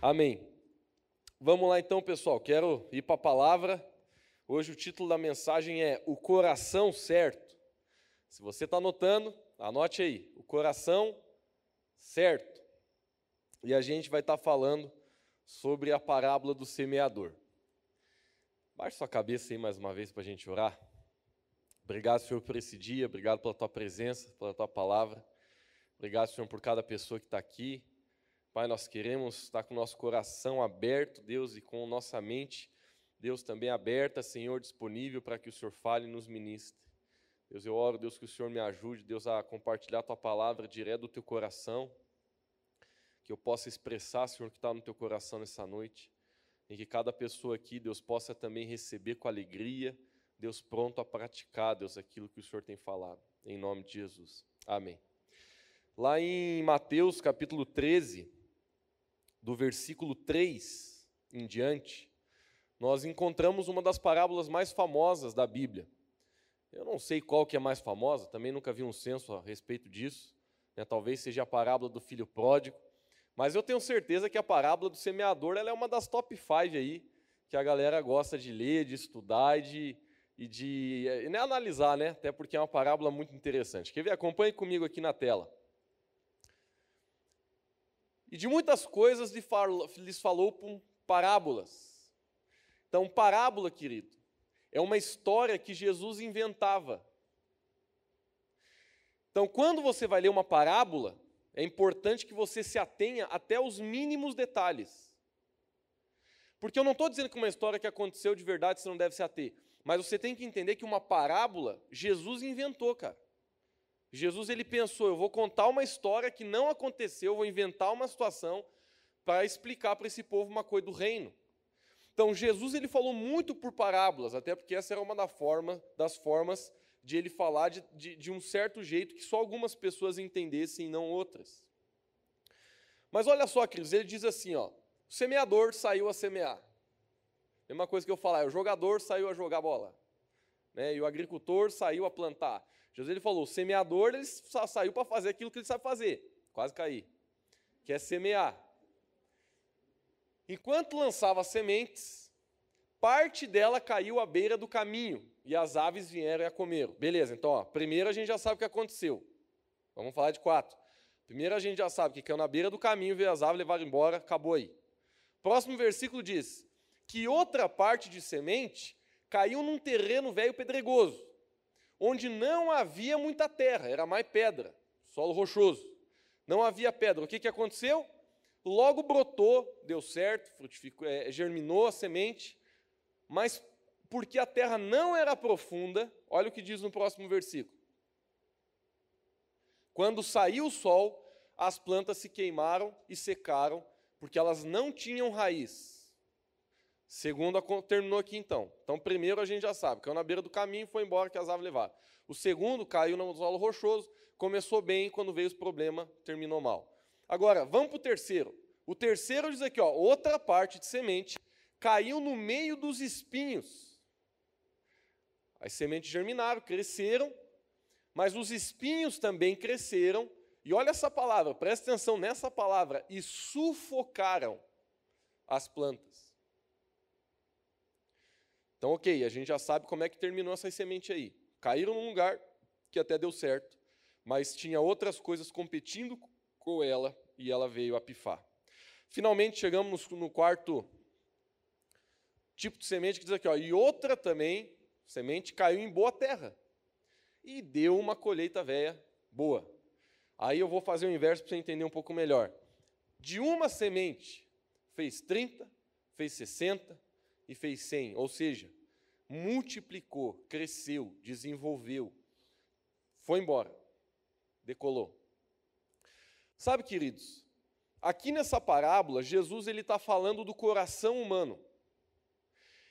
Amém. Vamos lá então, pessoal. Quero ir para a palavra. Hoje o título da mensagem é O Coração Certo. Se você está anotando, anote aí. O Coração Certo. E a gente vai estar tá falando sobre a parábola do semeador. Baixe sua cabeça aí mais uma vez para a gente orar. Obrigado, Senhor, por esse dia. Obrigado pela tua presença, pela tua palavra. Obrigado, Senhor, por cada pessoa que está aqui. Pai, nós queremos estar com o nosso coração aberto, Deus, e com nossa mente, Deus, também aberta, Senhor, disponível para que o Senhor fale e nos ministre. Deus, eu oro, Deus, que o Senhor me ajude, Deus, a compartilhar a tua palavra direto do teu coração, que eu possa expressar, Senhor, o que está no teu coração nessa noite, e que cada pessoa aqui, Deus, possa também receber com alegria, Deus, pronto a praticar, Deus, aquilo que o Senhor tem falado. Em nome de Jesus. Amém. Lá em Mateus capítulo 13, do versículo 3 em diante, nós encontramos uma das parábolas mais famosas da Bíblia. Eu não sei qual que é mais famosa, também nunca vi um censo a respeito disso. Né? Talvez seja a parábola do filho pródigo, mas eu tenho certeza que a parábola do semeador é uma das top 5 aí, que a galera gosta de ler, de estudar e de, e de e nem analisar, né? Até porque é uma parábola muito interessante. Quer ver? Acompanhe comigo aqui na tela. E de muitas coisas lhes falou por parábolas. Então, parábola, querido, é uma história que Jesus inventava. Então, quando você vai ler uma parábola, é importante que você se atenha até os mínimos detalhes. Porque eu não estou dizendo que uma história que aconteceu de verdade você não deve se ater. Mas você tem que entender que uma parábola, Jesus inventou, cara. Jesus ele pensou, eu vou contar uma história que não aconteceu, vou inventar uma situação para explicar para esse povo uma coisa do reino. Então Jesus ele falou muito por parábolas, até porque essa era uma da forma, das formas de ele falar de, de, de um certo jeito que só algumas pessoas entendessem e não outras. Mas olha só, Cris, ele diz assim, ó, o semeador saiu a semear. Mesma coisa que eu falar, o jogador saiu a jogar bola. Né, e o agricultor saiu a plantar. Jesus ele falou: o semeador ele só saiu para fazer aquilo que ele sabe fazer. Quase caí. Que é semear. Enquanto lançava sementes, parte dela caiu à beira do caminho e as aves vieram e a comeram. Beleza, então, ó, primeiro a gente já sabe o que aconteceu. Vamos falar de quatro. Primeiro a gente já sabe que caiu na beira do caminho, veio as aves, levaram embora, acabou aí. Próximo versículo diz que outra parte de semente caiu num terreno velho pedregoso onde não havia muita terra, era mais pedra, solo rochoso. Não havia pedra. O que, que aconteceu? Logo brotou, deu certo, frutificou, é, germinou a semente, mas porque a terra não era profunda, olha o que diz no próximo versículo. Quando saiu o sol, as plantas se queimaram e secaram, porque elas não tinham raiz. Segundo, terminou aqui então. Então, primeiro a gente já sabe, caiu na beira do caminho e foi embora que as aves levaram. O segundo caiu no solo rochoso, começou bem, quando veio os problemas, terminou mal. Agora, vamos para o terceiro. O terceiro diz aqui, ó, outra parte de semente caiu no meio dos espinhos. As sementes germinaram, cresceram, mas os espinhos também cresceram. E olha essa palavra, presta atenção nessa palavra, e sufocaram as plantas. Então, ok, a gente já sabe como é que terminou essa semente aí. Caíram num lugar que até deu certo, mas tinha outras coisas competindo com ela e ela veio a pifar. Finalmente chegamos no quarto tipo de semente que diz aqui, ó, e outra também semente caiu em boa terra e deu uma colheita velha boa. Aí eu vou fazer o inverso para você entender um pouco melhor. De uma semente fez 30, fez 60, e fez 100, ou seja, multiplicou, cresceu, desenvolveu, foi embora, decolou. Sabe, queridos, aqui nessa parábola, Jesus ele está falando do coração humano.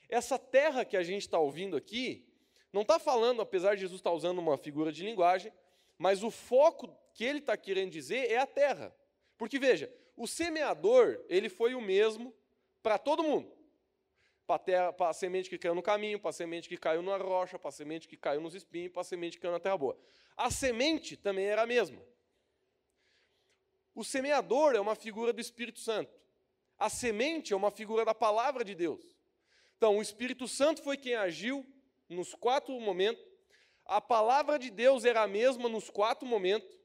Essa terra que a gente está ouvindo aqui, não está falando, apesar de Jesus estar tá usando uma figura de linguagem, mas o foco que ele está querendo dizer é a terra. Porque veja, o semeador, ele foi o mesmo para todo mundo para a semente que caiu no caminho, para a semente que caiu na rocha, para a semente que caiu nos espinhos, para a semente que caiu na terra boa. A semente também era a mesma. O semeador é uma figura do Espírito Santo. A semente é uma figura da palavra de Deus. Então, o Espírito Santo foi quem agiu nos quatro momentos. A palavra de Deus era a mesma nos quatro momentos.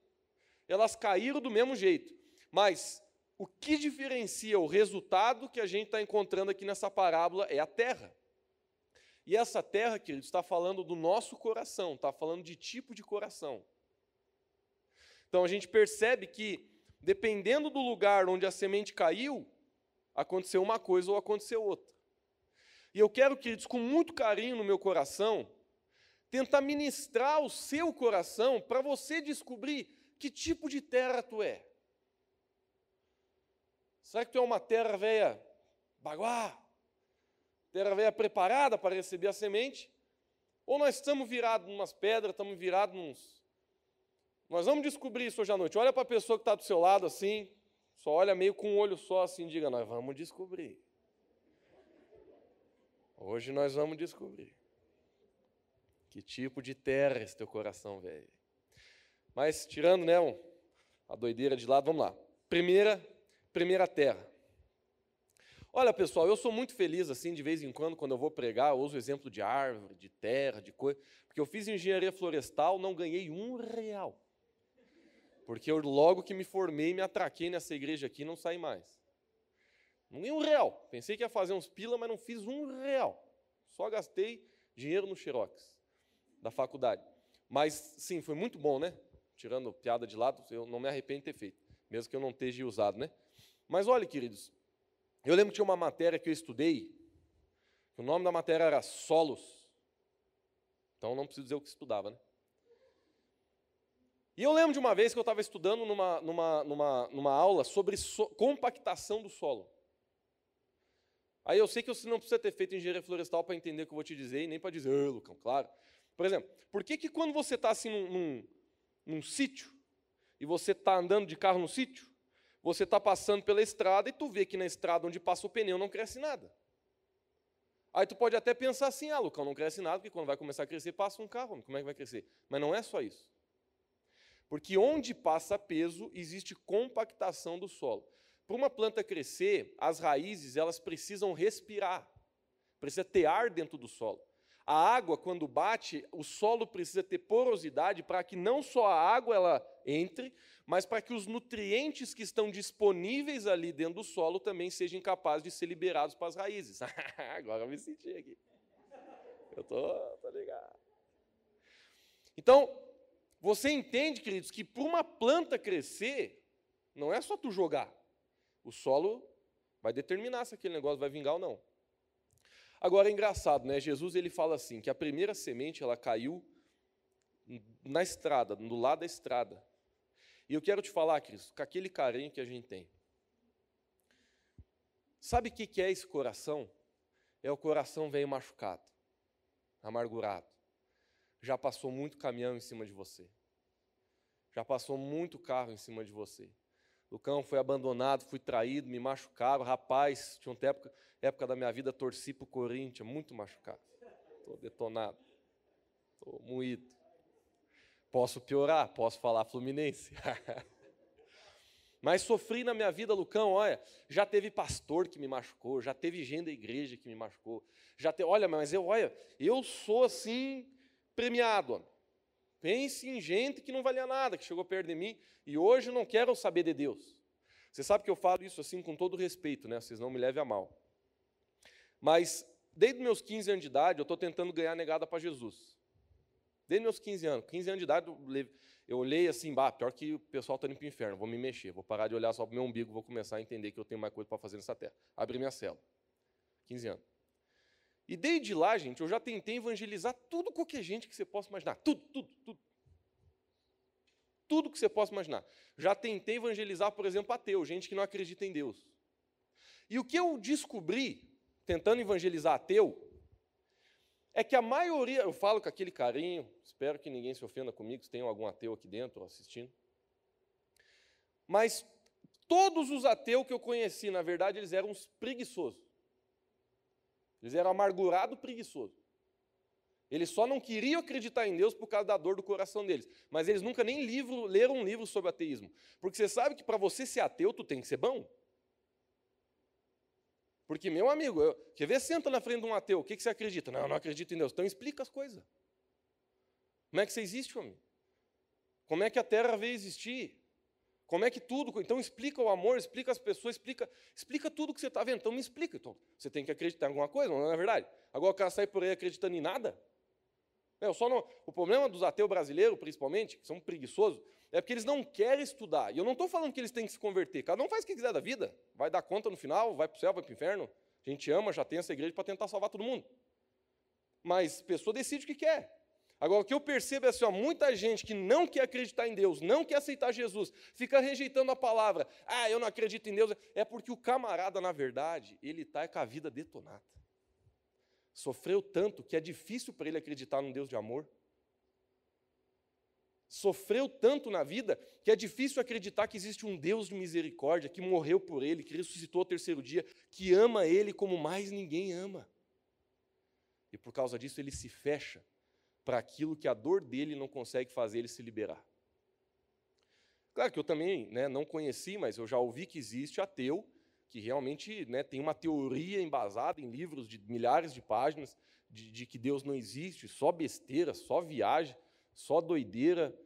Elas caíram do mesmo jeito. Mas o que diferencia o resultado que a gente está encontrando aqui nessa parábola é a terra. E essa terra, queridos, está falando do nosso coração, está falando de tipo de coração. Então a gente percebe que, dependendo do lugar onde a semente caiu, aconteceu uma coisa ou aconteceu outra. E eu quero, queridos, com muito carinho no meu coração, tentar ministrar o seu coração para você descobrir que tipo de terra tu é. Será que tu é uma terra velha baguá? Terra velha preparada para receber a semente? Ou nós estamos virados em umas pedras, estamos virados nos. Nós vamos descobrir isso hoje à noite. Olha para a pessoa que está do seu lado assim, só olha meio com um olho só assim, diga: Nós vamos descobrir. Hoje nós vamos descobrir. Que tipo de terra é esse teu coração, velho? Mas, tirando né, a doideira de lado, vamos lá. Primeira, primeira terra. Olha, pessoal, eu sou muito feliz, assim, de vez em quando, quando eu vou pregar, eu uso o exemplo de árvore, de terra, de coisa, porque eu fiz engenharia florestal, não ganhei um real. Porque eu, logo que me formei, me atraquei nessa igreja aqui e não saí mais. Nem um real. Pensei que ia fazer uns pila, mas não fiz um real. Só gastei dinheiro no Xerox da faculdade. Mas, sim, foi muito bom, né? Tirando piada de lado, eu não me arrependo de ter feito, mesmo que eu não esteja usado, né? Mas olha, queridos, eu lembro que tinha uma matéria que eu estudei, o nome da matéria era Solos. Então não preciso dizer o que estudava, né? E eu lembro de uma vez que eu estava estudando numa, numa, numa, numa aula sobre so, compactação do solo. Aí eu sei que você não precisa ter feito engenharia florestal para entender o que eu vou te dizer, e nem para dizer, ah, Lucão, claro. Por exemplo, por que, que quando você está assim num, num, num sítio, e você está andando de carro no sítio, você está passando pela estrada e tu vê que na estrada onde passa o pneu não cresce nada. Aí tu pode até pensar assim, ah, Lucão, não cresce nada, porque quando vai começar a crescer, passa um carro, como é que vai crescer? Mas não é só isso. Porque onde passa peso, existe compactação do solo. Para uma planta crescer, as raízes elas precisam respirar, precisa ter ar dentro do solo. A água, quando bate, o solo precisa ter porosidade para que não só a água ela entre, mas para que os nutrientes que estão disponíveis ali dentro do solo também sejam capazes de ser liberados para as raízes. Agora eu me senti aqui. Eu tô, tô ligado. Então, você entende, queridos, que para uma planta crescer, não é só tu jogar. O solo vai determinar se aquele negócio vai vingar ou não. Agora é engraçado, né? Jesus ele fala assim que a primeira semente ela caiu na estrada, do lado da estrada. E eu quero te falar, Cristo, com aquele carinho que a gente tem. Sabe o que é esse coração? É o coração veio machucado, amargurado. Já passou muito caminhão em cima de você. Já passou muito carro em cima de você. Lucão foi abandonado, fui traído, me machucaram. Rapaz, tinha uma época, época da minha vida, torci para o Corinthians, muito machucado. Estou detonado. Estou moído. Posso piorar, posso falar Fluminense. Mas sofri na minha vida, Lucão, olha, já teve pastor que me machucou, já teve gente da igreja que me machucou. Já te, olha, mas eu, olha, eu sou assim premiado. Homem. Pense em gente que não valia nada, que chegou perto de mim e hoje não quero saber de Deus. Você sabe que eu falo isso assim com todo respeito, né? Vocês não me levem a mal. Mas desde meus 15 anos de idade, eu estou tentando ganhar negada para Jesus. Desde meus 15 anos. 15 anos de idade, eu olhei assim, bah, pior que o pessoal está indo para o inferno, vou me mexer, vou parar de olhar só para o meu umbigo, vou começar a entender que eu tenho mais coisa para fazer nessa terra. Abri minha cela. 15 anos. E desde lá, gente, eu já tentei evangelizar tudo qualquer gente que você possa imaginar. Tudo, tudo, tudo. Tudo que você possa imaginar. Já tentei evangelizar, por exemplo, ateu, gente que não acredita em Deus. E o que eu descobri, tentando evangelizar ateu, é que a maioria, eu falo com aquele carinho, espero que ninguém se ofenda comigo, se tem algum ateu aqui dentro assistindo. Mas todos os ateus que eu conheci, na verdade, eles eram uns preguiçosos. Eles eram amargurados, preguiçosos. Eles só não queriam acreditar em Deus por causa da dor do coração deles. Mas eles nunca nem livro, leram um livro sobre ateísmo. Porque você sabe que para você ser ateu, tu tem que ser bom. Porque, meu amigo, eu, quer ver? Senta na frente de um ateu, o que, que você acredita? Não, eu não acredito em Deus. Então explica as coisas. Como é que você existe, homem? Como é que a terra veio existir? Como é que tudo. Então explica o amor, explica as pessoas, explica, explica tudo que você está vendo. Então me explica. Então, você tem que acreditar em alguma coisa, não é verdade? Agora o cara sai por aí acreditando em nada. É, eu só não, o problema dos ateus brasileiros, principalmente, que são preguiçosos, é porque eles não querem estudar. E eu não estou falando que eles têm que se converter. Cada um faz o que quiser da vida. Vai dar conta no final, vai para o céu, vai para o inferno. A gente ama, já tem essa igreja para tentar salvar todo mundo. Mas a pessoa decide o que quer. Agora, o que eu percebo é assim, ó, muita gente que não quer acreditar em Deus, não quer aceitar Jesus, fica rejeitando a palavra. Ah, eu não acredito em Deus. É porque o camarada, na verdade, ele está com a vida detonada. Sofreu tanto que é difícil para ele acreditar num Deus de amor sofreu tanto na vida que é difícil acreditar que existe um Deus de misericórdia que morreu por ele, que ressuscitou ao terceiro dia, que ama ele como mais ninguém ama. E por causa disso ele se fecha para aquilo que a dor dele não consegue fazer ele se liberar. Claro que eu também né, não conheci, mas eu já ouvi que existe ateu que realmente né, tem uma teoria embasada em livros de milhares de páginas de, de que Deus não existe, só besteira, só viagem só doideira.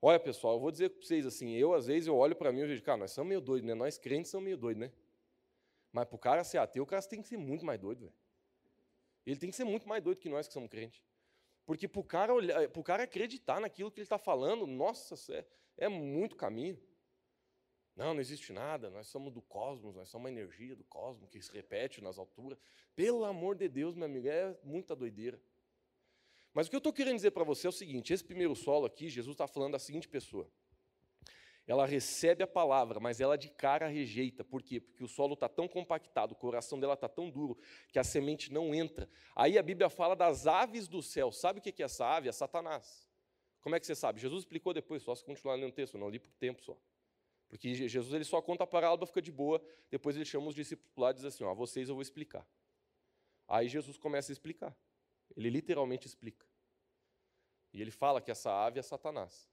Olha, pessoal, eu vou dizer para vocês assim, eu às vezes eu olho para mim e vejo, cara, nós somos meio doidos, né? Nós crentes somos meio doidos, né? Mas para o cara ser ateu, o cara tem que ser muito mais doido, velho. Ele tem que ser muito mais doido que nós que somos crentes. Porque para o cara, cara acreditar naquilo que ele está falando, nossa, é, é muito caminho. Não, não existe nada, nós somos do cosmos, nós somos uma energia do cosmos que se repete nas alturas. Pelo amor de Deus, meu amigo, é muita doideira. Mas o que eu estou querendo dizer para você é o seguinte: esse primeiro solo aqui, Jesus está falando da seguinte pessoa. Ela recebe a palavra, mas ela de cara rejeita. Por quê? Porque o solo está tão compactado, o coração dela está tão duro, que a semente não entra. Aí a Bíblia fala das aves do céu. Sabe o que é essa ave? É Satanás. Como é que você sabe? Jesus explicou depois, só se continuar lendo o texto, eu não li por tempo só. Porque Jesus ele só conta a parábola, fica de boa, depois ele chama os discípulos lá e diz assim: ó, vocês eu vou explicar. Aí Jesus começa a explicar. Ele literalmente explica. E ele fala que essa ave é Satanás.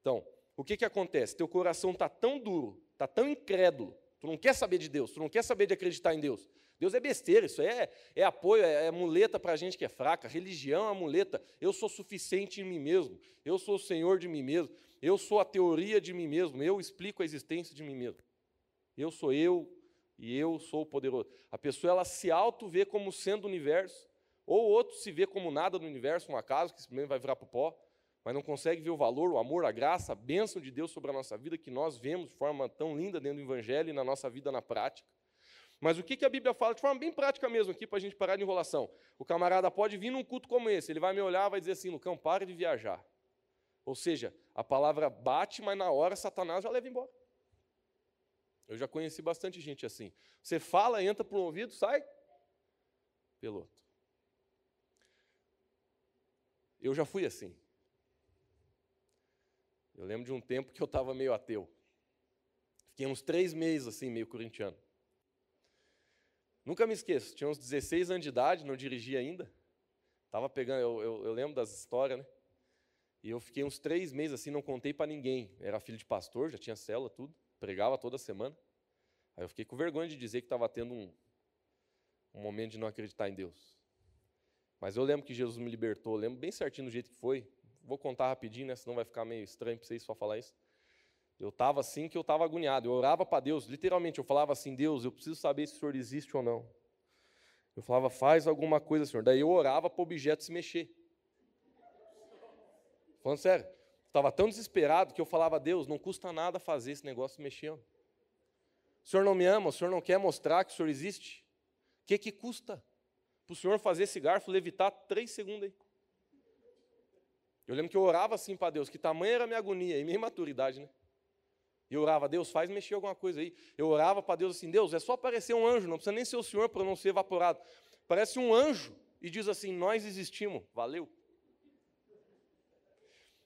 Então, o que, que acontece? Teu coração está tão duro, está tão incrédulo, tu não quer saber de Deus, tu não quer saber de acreditar em Deus. Deus é besteira, isso é, é apoio, é, é muleta para a gente que é fraca. Religião é muleta. Eu sou suficiente em mim mesmo, eu sou o Senhor de mim mesmo, eu sou a teoria de mim mesmo, eu explico a existência de mim mesmo. Eu sou eu e eu sou o poderoso. A pessoa ela se auto vê como sendo o universo ou outro se vê como nada no universo, um acaso, que simplesmente vai virar para o pó, mas não consegue ver o valor, o amor, a graça, a bênção de Deus sobre a nossa vida, que nós vemos de forma tão linda dentro do Evangelho e na nossa vida na prática. Mas o que, a Bíblia fala de forma bem prática mesmo aqui, para a gente parar de enrolação? O camarada pode vir num culto como esse, ele vai me olhar vai dizer assim, Lucão, pare de viajar. Ou seja, a palavra bate, mas na hora Satanás já leva embora. Eu já conheci bastante gente assim. Você fala, entra por um ouvido, sai pelo outro. Eu já fui assim. Eu lembro de um tempo que eu estava meio ateu. Fiquei uns três meses assim, meio corintiano. Nunca me esqueço, tinha uns 16 anos de idade, não dirigia ainda. Tava pegando, eu, eu, eu lembro das histórias, né? E eu fiquei uns três meses assim, não contei para ninguém. Era filho de pastor, já tinha célula, tudo. Pregava toda semana. Aí eu fiquei com vergonha de dizer que estava tendo um, um momento de não acreditar em Deus. Mas eu lembro que Jesus me libertou, lembro bem certinho do jeito que foi. Vou contar rapidinho, né, senão vai ficar meio estranho para vocês só falar isso. Eu estava assim que eu estava agoniado. Eu orava para Deus, literalmente, eu falava assim: Deus, eu preciso saber se o Senhor existe ou não. Eu falava, faz alguma coisa, Senhor. Daí eu orava para o objeto se mexer. Falando sério, estava tão desesperado que eu falava, Deus, não custa nada fazer esse negócio se mexer. O Senhor não me ama, o Senhor não quer mostrar que o Senhor existe. O que, que custa? para o senhor fazer esse garfo levitar três segundos aí. Eu lembro que eu orava assim para Deus, que tamanha era a minha agonia e minha imaturidade, né? E eu orava, Deus, faz mexer alguma coisa aí. Eu orava para Deus assim, Deus, é só aparecer um anjo, não precisa nem ser o Senhor para não ser evaporado. Parece um anjo e diz assim, nós existimos, valeu.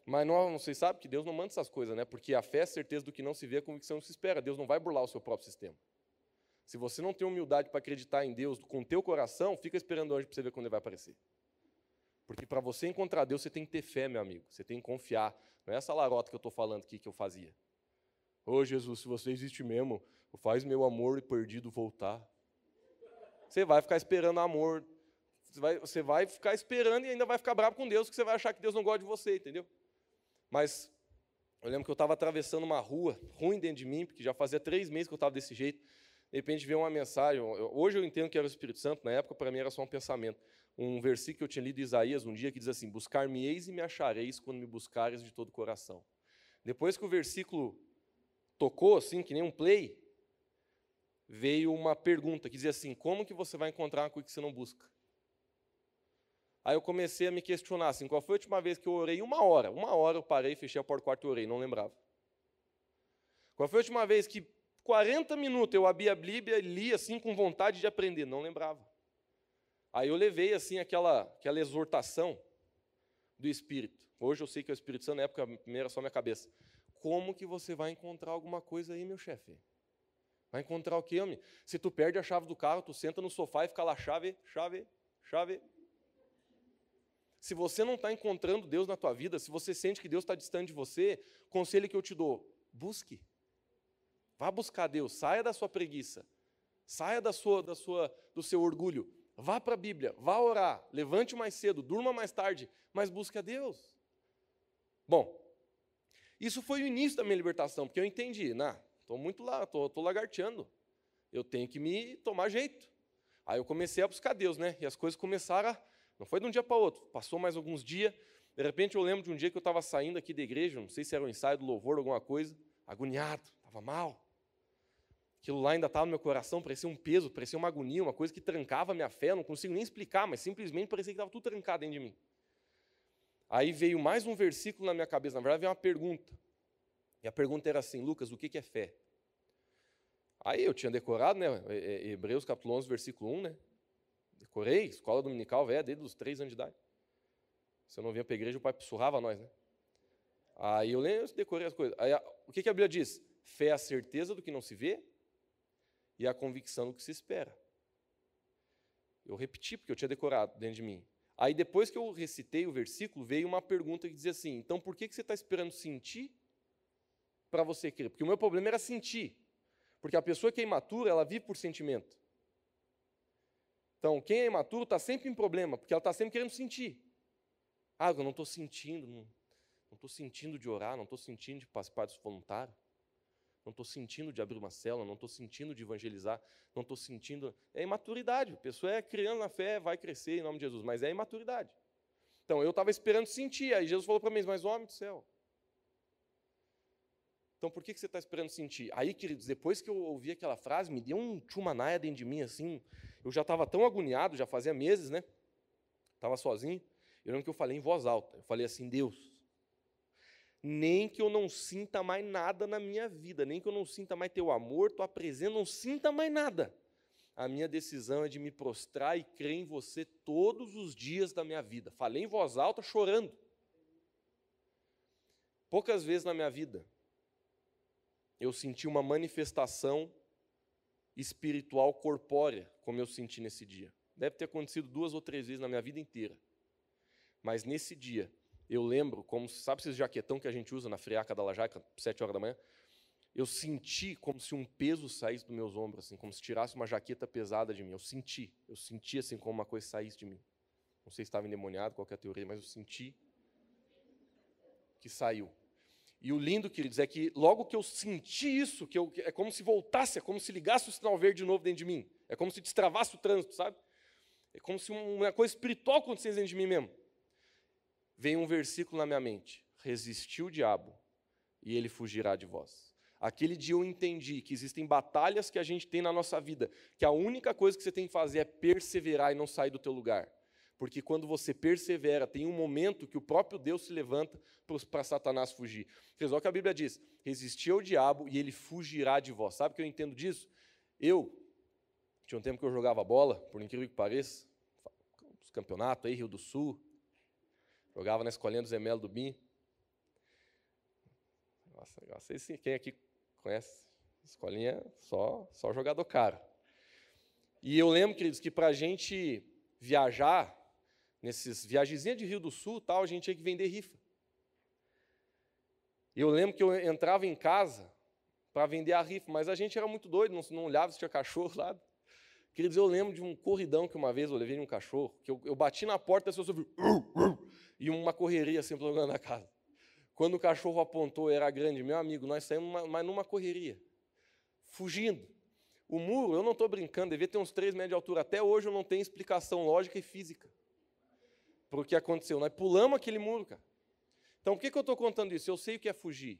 Mas não, vocês sabem que Deus não manda essas coisas, né? Porque a fé é certeza do que não se vê, a convicção não se espera. Deus não vai burlar o seu próprio sistema. Se você não tem humildade para acreditar em Deus com o teu coração, fica esperando hoje para você ver quando ele vai aparecer. Porque para você encontrar Deus, você tem que ter fé, meu amigo. Você tem que confiar. Não é essa larota que eu estou falando aqui que eu fazia. Ô oh, Jesus, se você existe mesmo, faz meu amor perdido voltar. Você vai ficar esperando amor. Você vai, você vai ficar esperando e ainda vai ficar bravo com Deus, porque você vai achar que Deus não gosta de você, entendeu? Mas eu lembro que eu estava atravessando uma rua ruim dentro de mim, porque já fazia três meses que eu estava desse jeito. De repente veio uma mensagem. Hoje eu entendo que era o Espírito Santo, na época para mim era só um pensamento. Um versículo que eu tinha lido em Isaías um dia que diz assim: Buscar-me-eis e me achareis quando me buscares de todo o coração. Depois que o versículo tocou, assim, que nem um play, veio uma pergunta que dizia assim: Como que você vai encontrar uma coisa que você não busca? Aí eu comecei a me questionar assim: qual foi a última vez que eu orei uma hora? Uma hora eu parei, fechei a porta do quarto e orei, não lembrava. Qual foi a última vez que 40 minutos eu abri a Bíblia e li assim com vontade de aprender? Não lembrava. Aí eu levei assim aquela, aquela exortação do Espírito. Hoje eu sei que o Espírito Santo, na época primeira só minha cabeça. Como que você vai encontrar alguma coisa aí, meu chefe? Vai encontrar o quê, homem? Se tu perde a chave do carro, tu senta no sofá e fica lá, chave, chave, chave. Se você não está encontrando Deus na tua vida, se você sente que Deus está distante de você, conselho que eu te dou, busque. Vá buscar Deus, saia da sua preguiça, saia da sua, da sua, do seu orgulho, vá para a Bíblia, vá orar, levante mais cedo, durma mais tarde, mas busque a Deus. Bom, isso foi o início da minha libertação, porque eu entendi, nah, estou muito lá, estou lagarteando, eu tenho que me tomar jeito. Aí eu comecei a buscar Deus, né? E as coisas começaram a não foi de um dia para outro. Passou mais alguns dias. De repente eu lembro de um dia que eu estava saindo aqui da igreja, não sei se era um ensaio do louvor, alguma coisa, agoniado, estava mal. Aquilo lá ainda estava no meu coração, parecia um peso, parecia uma agonia, uma coisa que trancava a minha fé, não consigo nem explicar, mas simplesmente parecia que estava tudo trancado dentro de mim. Aí veio mais um versículo na minha cabeça, na verdade veio uma pergunta. E a pergunta era assim, Lucas, o que é fé? Aí eu tinha decorado, né, Hebreus capítulo 11, versículo 1, né? Decorei, escola dominical velha, desde os três anos de idade. Se eu não vinha para a igreja, o pai surrava nós, né? Aí eu lembro, decorei as coisas. Aí, o que, que a Bíblia diz? Fé é a certeza do que não se vê e a convicção do que se espera. Eu repeti, porque eu tinha decorado dentro de mim. Aí depois que eu recitei o versículo, veio uma pergunta que dizia assim: então por que, você está esperando sentir para você crer? Porque o meu problema era sentir. Porque a pessoa que é imatura, ela vive por sentimento. Então, quem é imaturo está sempre em problema, porque ela está sempre querendo sentir. Ah, eu não estou sentindo, não estou sentindo de orar, não estou sentindo de participar do voluntário, não estou sentindo de abrir uma célula, não estou sentindo de evangelizar, não estou sentindo. É imaturidade. A pessoa é criando na fé, vai crescer em nome de Jesus, mas é imaturidade. Então, eu estava esperando sentir, aí Jesus falou para mim, mas homem do céu, então por que, que você está esperando sentir? Aí, queridos, depois que eu ouvi aquela frase, me deu um chumanaia dentro de mim, assim. Eu já estava tão agoniado, já fazia meses, né? Estava sozinho. Eu lembro que eu falei em voz alta. Eu falei assim: Deus, nem que eu não sinta mais nada na minha vida, nem que eu não sinta mais teu amor, tua presença, não sinta mais nada. A minha decisão é de me prostrar e crer em você todos os dias da minha vida. Falei em voz alta, chorando. Poucas vezes na minha vida eu senti uma manifestação espiritual corpórea, como eu senti nesse dia. Deve ter acontecido duas ou três vezes na minha vida inteira. Mas nesse dia, eu lembro, como sabe esses jaquetão que a gente usa na friaca da Lajaca, sete horas da manhã? Eu senti como se um peso saísse dos meus ombros, assim, como se tirasse uma jaqueta pesada de mim. Eu senti, eu senti assim como uma coisa saísse de mim. Não sei se estava endemoniado, qualquer teoria, mas eu senti que saiu. E o lindo, queridos, é que logo que eu senti isso, que eu, é como se voltasse, é como se ligasse o sinal verde de novo dentro de mim. É como se destravasse o trânsito, sabe? É como se uma coisa espiritual acontecesse dentro de mim mesmo. Vem um versículo na minha mente: resistiu o diabo e ele fugirá de vós. Aquele dia eu entendi que existem batalhas que a gente tem na nossa vida, que a única coisa que você tem que fazer é perseverar e não sair do teu lugar. Porque quando você persevera, tem um momento que o próprio Deus se levanta para Satanás fugir. Olha o que a Bíblia diz: resistir ao diabo e ele fugirá de vós. Sabe o que eu entendo disso? Eu, tinha um tempo que eu jogava bola, por incrível que pareça, os campeonatos aí, Rio do Sul, jogava na escolinha do Zé Melo do BIM. Nossa, não sei se quem aqui conhece escolinha, só, só jogador caro. E eu lembro, queridos, que para a gente viajar, nesses viagemzinhas de Rio do Sul, tal, a gente tinha que vender rifa. E eu lembro que eu entrava em casa para vender a rifa, mas a gente era muito doido, não, não olhava se tinha cachorro lá. Queridos, eu lembro de um corridão que uma vez eu levei em um cachorro, que eu, eu bati na porta e a pessoa ouviu, e uma correria assim pelo lugar da casa. Quando o cachorro apontou, era grande, meu amigo, nós saímos mas numa correria, fugindo. O muro, eu não estou brincando, devia ter uns 3 metros de altura. Até hoje eu não tenho explicação lógica e física para o que aconteceu. Nós pulamos aquele muro, cara. Então, por que, que eu estou contando isso? Eu sei o que é fugir.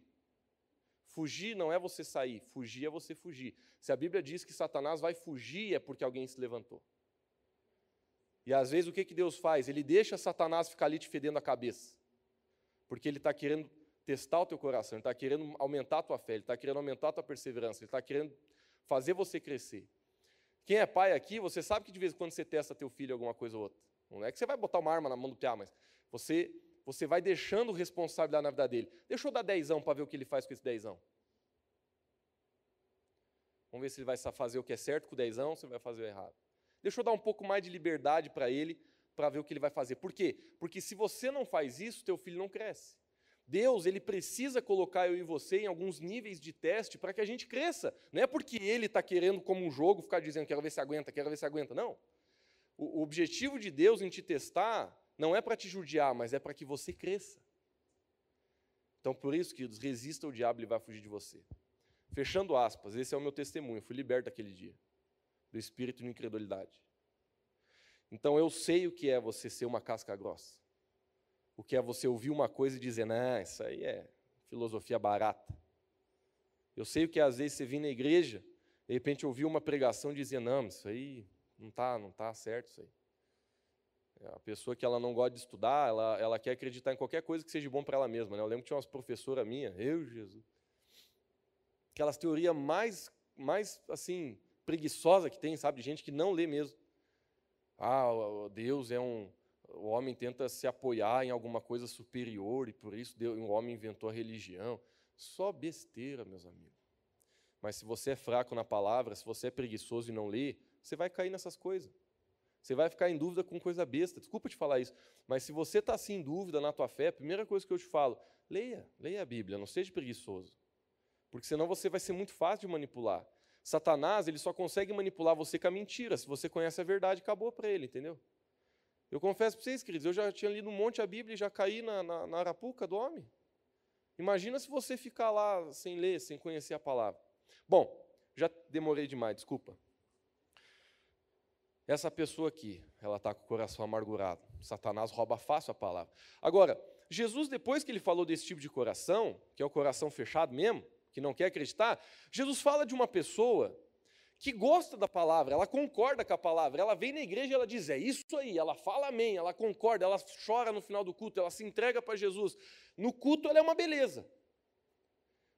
Fugir não é você sair, fugir é você fugir. Se a Bíblia diz que Satanás vai fugir, é porque alguém se levantou. E às vezes o que, que Deus faz? Ele deixa Satanás ficar ali te fedendo a cabeça. Porque ele está querendo testar o teu coração, ele está querendo aumentar a tua fé, ele está querendo aumentar a tua perseverança, ele está querendo fazer você crescer. Quem é pai aqui, você sabe que de vez em quando você testa teu filho alguma coisa ou outra. Não é que você vai botar uma arma na mão do piá, mas você você vai deixando responsabilidade na vida dele. Deixa eu dar dezão para ver o que ele faz com esse dezão. Vamos ver se ele vai fazer o que é certo com o dezão ou se ele vai fazer o errado. Deixa eu dar um pouco mais de liberdade para ele, para ver o que ele vai fazer. Por quê? Porque se você não faz isso, teu filho não cresce. Deus, ele precisa colocar eu e você em alguns níveis de teste para que a gente cresça. Não é porque ele está querendo, como um jogo, ficar dizendo, quero ver se aguenta, quero ver se aguenta. Não. O, objetivo de Deus em te testar não é para te judiar, mas é para que você cresça. Então, por isso, queridos, resista ao diabo, ele vai fugir de você. Fechando aspas, esse é o meu testemunho. Fui liberto aquele dia do espírito de incredulidade. Então, eu sei o que é você ser uma casca grossa. O que é você ouvir uma coisa e dizer, não, isso aí é filosofia barata. Eu sei o que é, às vezes, você vir na igreja, de repente ouvir uma pregação e dizer, não, isso aí não está não tá certo, isso aí. A pessoa que ela não gosta de estudar, ela, ela quer acreditar em qualquer coisa que seja bom para ela mesma. Né? Eu lembro que tinha umas professoras minha, eu, Jesus, aquelas teorias mais, mais assim, preguiçosa que tem, sabe? De gente que não lê mesmo. Ah, Deus é um. O homem tenta se apoiar em alguma coisa superior e por isso Deus, o homem inventou a religião. Só besteira, meus amigos. Mas se você é fraco na palavra, se você é preguiçoso e não lê, você vai cair nessas coisas. Você vai ficar em dúvida com coisa besta. Desculpa te falar isso, mas se você está assim em dúvida na tua fé, a primeira coisa que eu te falo, leia, leia a Bíblia, não seja preguiçoso. Porque senão você vai ser muito fácil de manipular. Satanás, ele só consegue manipular você com a mentira. Se você conhece a verdade, acabou para ele, entendeu? Eu confesso para vocês, queridos, eu já tinha lido um monte a Bíblia e já caí na, na, na arapuca do homem. Imagina se você ficar lá sem ler, sem conhecer a palavra. Bom, já demorei demais, desculpa. Essa pessoa aqui, ela está com o coração amargurado. Satanás rouba fácil a palavra. Agora, Jesus, depois que ele falou desse tipo de coração, que é o coração fechado mesmo, que não quer acreditar, Jesus fala de uma pessoa que gosta da palavra, ela concorda com a palavra, ela vem na igreja e ela diz, é isso aí, ela fala amém, ela concorda, ela chora no final do culto, ela se entrega para Jesus. No culto ela é uma beleza.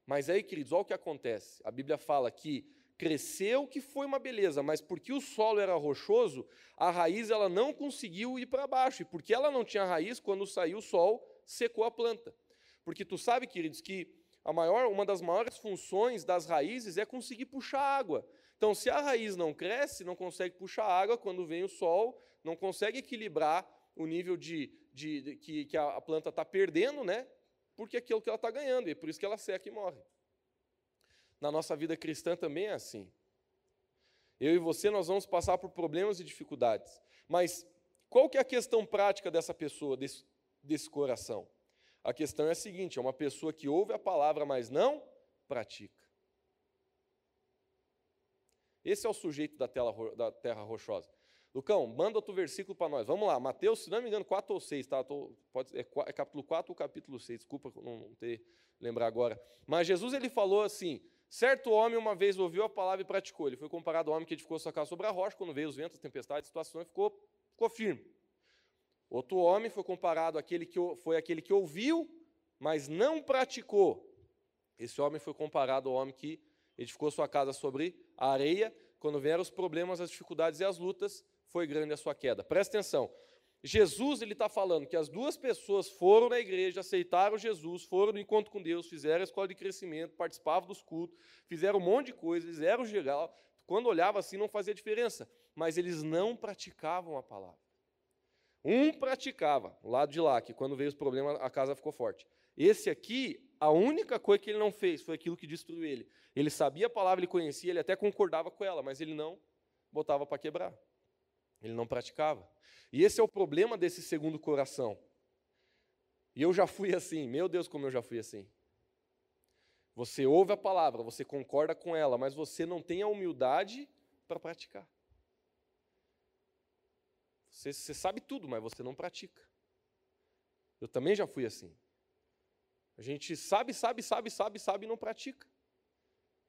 Mas aí, queridos, olha o que acontece. A Bíblia fala que cresceu, que foi uma beleza, mas porque o solo era rochoso, a raiz ela não conseguiu ir para baixo, e porque ela não tinha raiz, quando saiu o sol, secou a planta. Porque tu sabe, queridos, que a maior, uma das maiores funções das raízes é conseguir puxar água. Então, se a raiz não cresce, não consegue puxar água, quando vem o sol, não consegue equilibrar o nível de, de, de que, que a planta está perdendo, né? Porque é aquilo que ela está ganhando, e é por isso que ela seca e morre na nossa vida cristã também é assim. Eu e você, nós vamos passar por problemas e dificuldades. Mas qual que é a questão prática dessa pessoa, desse, desse coração? A questão é a seguinte: é uma pessoa que ouve a palavra, mas não pratica. Esse é o sujeito da, tela, da terra rochosa. Lucão, manda outro versículo para nós. Vamos lá, Mateus, se não me engano, 4 ou 6, tá? Tô, pode, é, é, capítulo 4 ou capítulo 6, desculpa não ter lembrar agora. Mas Jesus ele falou assim: Certo homem uma vez ouviu a palavra e praticou. Ele foi comparado ao homem que edificou sua casa sobre a rocha, quando veio os ventos, tempestades, situações, ficou, ficou firme. Outro homem foi comparado àquele que foi aquele que ouviu, mas não praticou. Esse homem foi comparado ao homem que edificou sua casa sobre a areia. Quando vieram os problemas, as dificuldades e as lutas, foi grande a sua queda. Presta atenção. Jesus ele está falando que as duas pessoas foram na igreja, aceitaram Jesus, foram no encontro com Deus, fizeram a escola de crescimento, participavam dos cultos, fizeram um monte de coisas, eles eram geral. Quando olhava assim não fazia diferença, mas eles não praticavam a palavra. Um praticava, o lado de lá, que quando veio os problemas a casa ficou forte. Esse aqui, a única coisa que ele não fez foi aquilo que destruiu ele. Ele sabia a palavra, ele conhecia, ele até concordava com ela, mas ele não botava para quebrar. Ele não praticava. E esse é o problema desse segundo coração. E eu já fui assim, meu Deus, como eu já fui assim. Você ouve a palavra, você concorda com ela, mas você não tem a humildade para praticar. Você, você sabe tudo, mas você não pratica. Eu também já fui assim. A gente sabe, sabe, sabe, sabe, sabe e não pratica.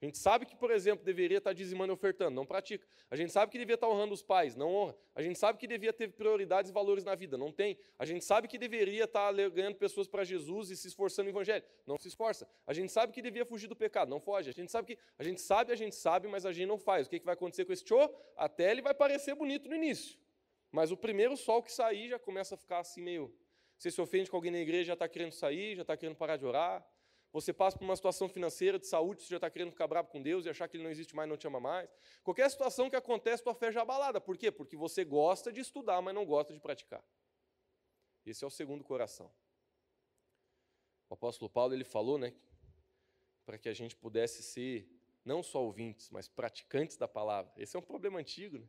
A gente sabe que, por exemplo, deveria estar dizimando e ofertando, não pratica. A gente sabe que devia estar honrando os pais, não honra. A gente sabe que devia ter prioridades e valores na vida, não tem. A gente sabe que deveria estar ganhando pessoas para Jesus e se esforçando no evangelho, não se esforça. A gente sabe que devia fugir do pecado, não foge. A gente sabe que a gente sabe, a gente sabe, mas a gente não faz. O que, que vai acontecer com esse show? Até ele vai parecer bonito no início. Mas o primeiro sol que sair já começa a ficar assim meio. Você se ofende com alguém na igreja, já está querendo sair, já está querendo parar de orar. Você passa por uma situação financeira, de saúde, você já está querendo ficar bravo com Deus e achar que Ele não existe mais, não te ama mais. Qualquer situação que acontece, tua fé já é abalada. Por quê? Porque você gosta de estudar, mas não gosta de praticar. Esse é o segundo coração. O apóstolo Paulo ele falou, né, para que a gente pudesse ser não só ouvintes, mas praticantes da palavra. Esse é um problema antigo, né?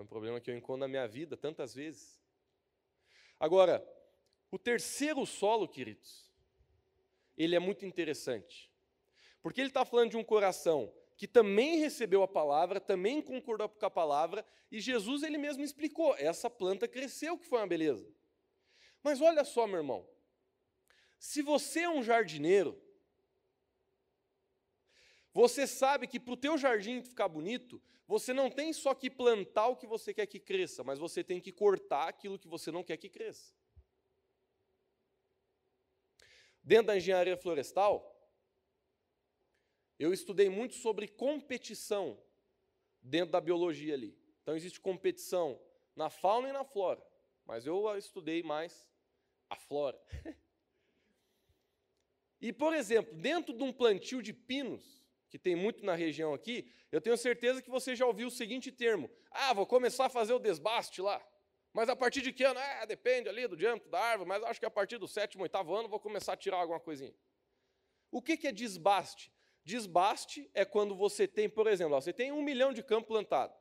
É um problema que eu encontro na minha vida tantas vezes. Agora, o terceiro solo, queridos, ele é muito interessante. Porque ele está falando de um coração que também recebeu a palavra, também concordou com a palavra, e Jesus ele mesmo explicou: essa planta cresceu, que foi uma beleza. Mas olha só, meu irmão, se você é um jardineiro, você sabe que para o teu jardim ficar bonito, você não tem só que plantar o que você quer que cresça, mas você tem que cortar aquilo que você não quer que cresça. Dentro da engenharia florestal, eu estudei muito sobre competição dentro da biologia ali. Então existe competição na fauna e na flora, mas eu estudei mais a flora. e, por exemplo, dentro de um plantio de pinos, que tem muito na região aqui, eu tenho certeza que você já ouviu o seguinte termo: ah, vou começar a fazer o desbaste lá. Mas a partir de que ano? É, depende ali do diâmetro da árvore, mas acho que a partir do sétimo, oitavo ano vou começar a tirar alguma coisinha. O que, é desbaste? Desbaste é quando você tem, por exemplo, você tem um milhão de campo plantado,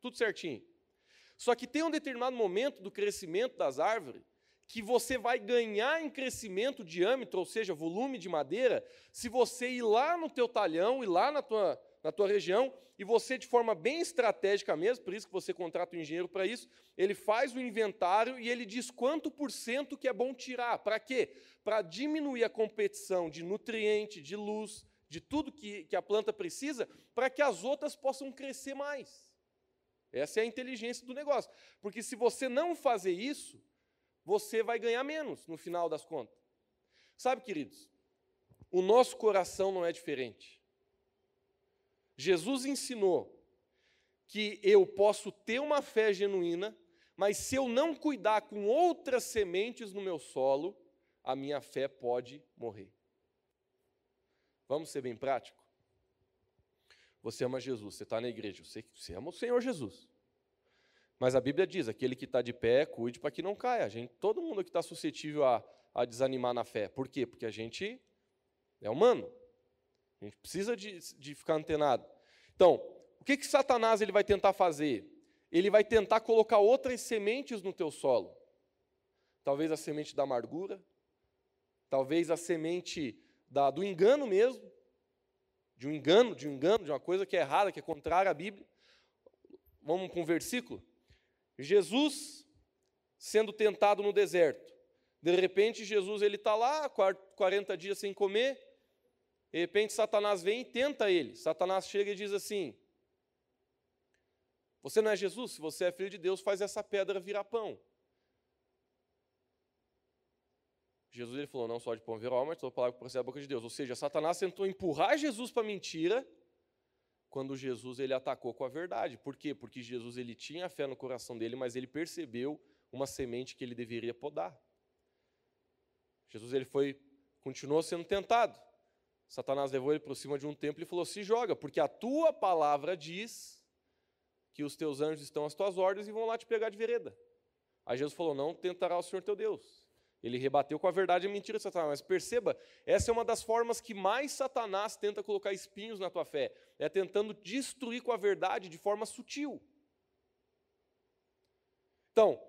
tudo certinho. Só que tem um determinado momento do crescimento das árvores que você vai ganhar em crescimento, diâmetro, ou seja, volume de madeira, se você ir lá no teu talhão, ir lá na tua, na tua região, e você, de forma bem estratégica mesmo, por isso que você contrata um engenheiro para isso, ele faz o inventário e ele diz quanto por cento que é bom tirar. Para quê? Para diminuir a competição de nutriente, de luz, de tudo que, que a planta precisa, para que as outras possam crescer mais. Essa é a inteligência do negócio. Porque se você não fazer isso, você vai ganhar menos no final das contas. Sabe, queridos, o nosso coração não é diferente. Jesus ensinou que eu posso ter uma fé genuína, mas se eu não cuidar com outras sementes no meu solo, a minha fé pode morrer. Vamos ser bem prático? Você ama Jesus, você está na igreja, você, você ama o Senhor Jesus. Mas a Bíblia diz: aquele que está de pé, cuide para que não caia. A gente, todo mundo que está suscetível a, a desanimar na fé. Por quê? Porque a gente é humano. A gente precisa de, de ficar antenado. Então, o que, que Satanás ele vai tentar fazer? Ele vai tentar colocar outras sementes no teu solo. Talvez a semente da amargura, talvez a semente da, do engano mesmo, de um engano, de um engano, de uma coisa que é errada, que é contrária à Bíblia. Vamos com um versículo? Jesus sendo tentado no deserto. De repente, Jesus ele está lá, 40 dias sem comer, de repente, Satanás vem e tenta ele. Satanás chega e diz assim: Você não é Jesus? Se você é filho de Deus, faz essa pedra virar pão. Jesus ele falou: Não só de pão virá mas toda palavra que procede da boca de Deus. Ou seja, Satanás tentou empurrar Jesus para a mentira quando Jesus ele atacou com a verdade. Por quê? Porque Jesus ele tinha fé no coração dele, mas ele percebeu uma semente que ele deveria podar. Jesus ele foi continuou sendo tentado. Satanás levou ele para cima de um templo e falou: Se joga, porque a tua palavra diz que os teus anjos estão às tuas ordens e vão lá te pegar de vereda. Aí Jesus falou: Não tentará o Senhor teu Deus. Ele rebateu com a verdade e a mentira de Satanás. Mas perceba, essa é uma das formas que mais Satanás tenta colocar espinhos na tua fé. É tentando destruir com a verdade de forma sutil. Então,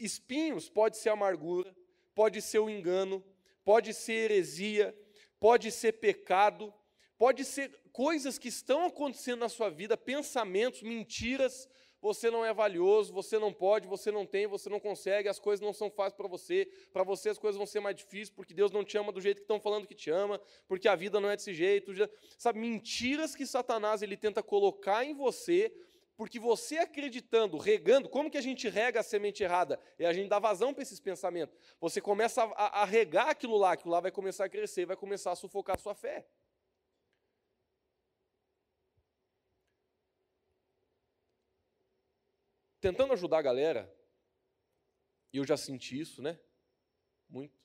espinhos pode ser amargura, pode ser o engano, pode ser heresia, pode ser pecado, pode ser coisas que estão acontecendo na sua vida, pensamentos, mentiras. Você não é valioso, você não pode, você não tem, você não consegue, as coisas não são fáceis para você. Para você as coisas vão ser mais difíceis porque Deus não te ama do jeito que estão falando que te ama, porque a vida não é desse jeito. Sabe, mentiras que Satanás ele tenta colocar em você porque você acreditando, regando, como que a gente rega a semente errada? É a gente dá vazão para esses pensamentos. Você começa a, a, regar aquilo lá, aquilo lá vai começar a crescer, vai começar a sufocar a sua fé. Tentando ajudar a galera, e eu já senti isso, né? Muito.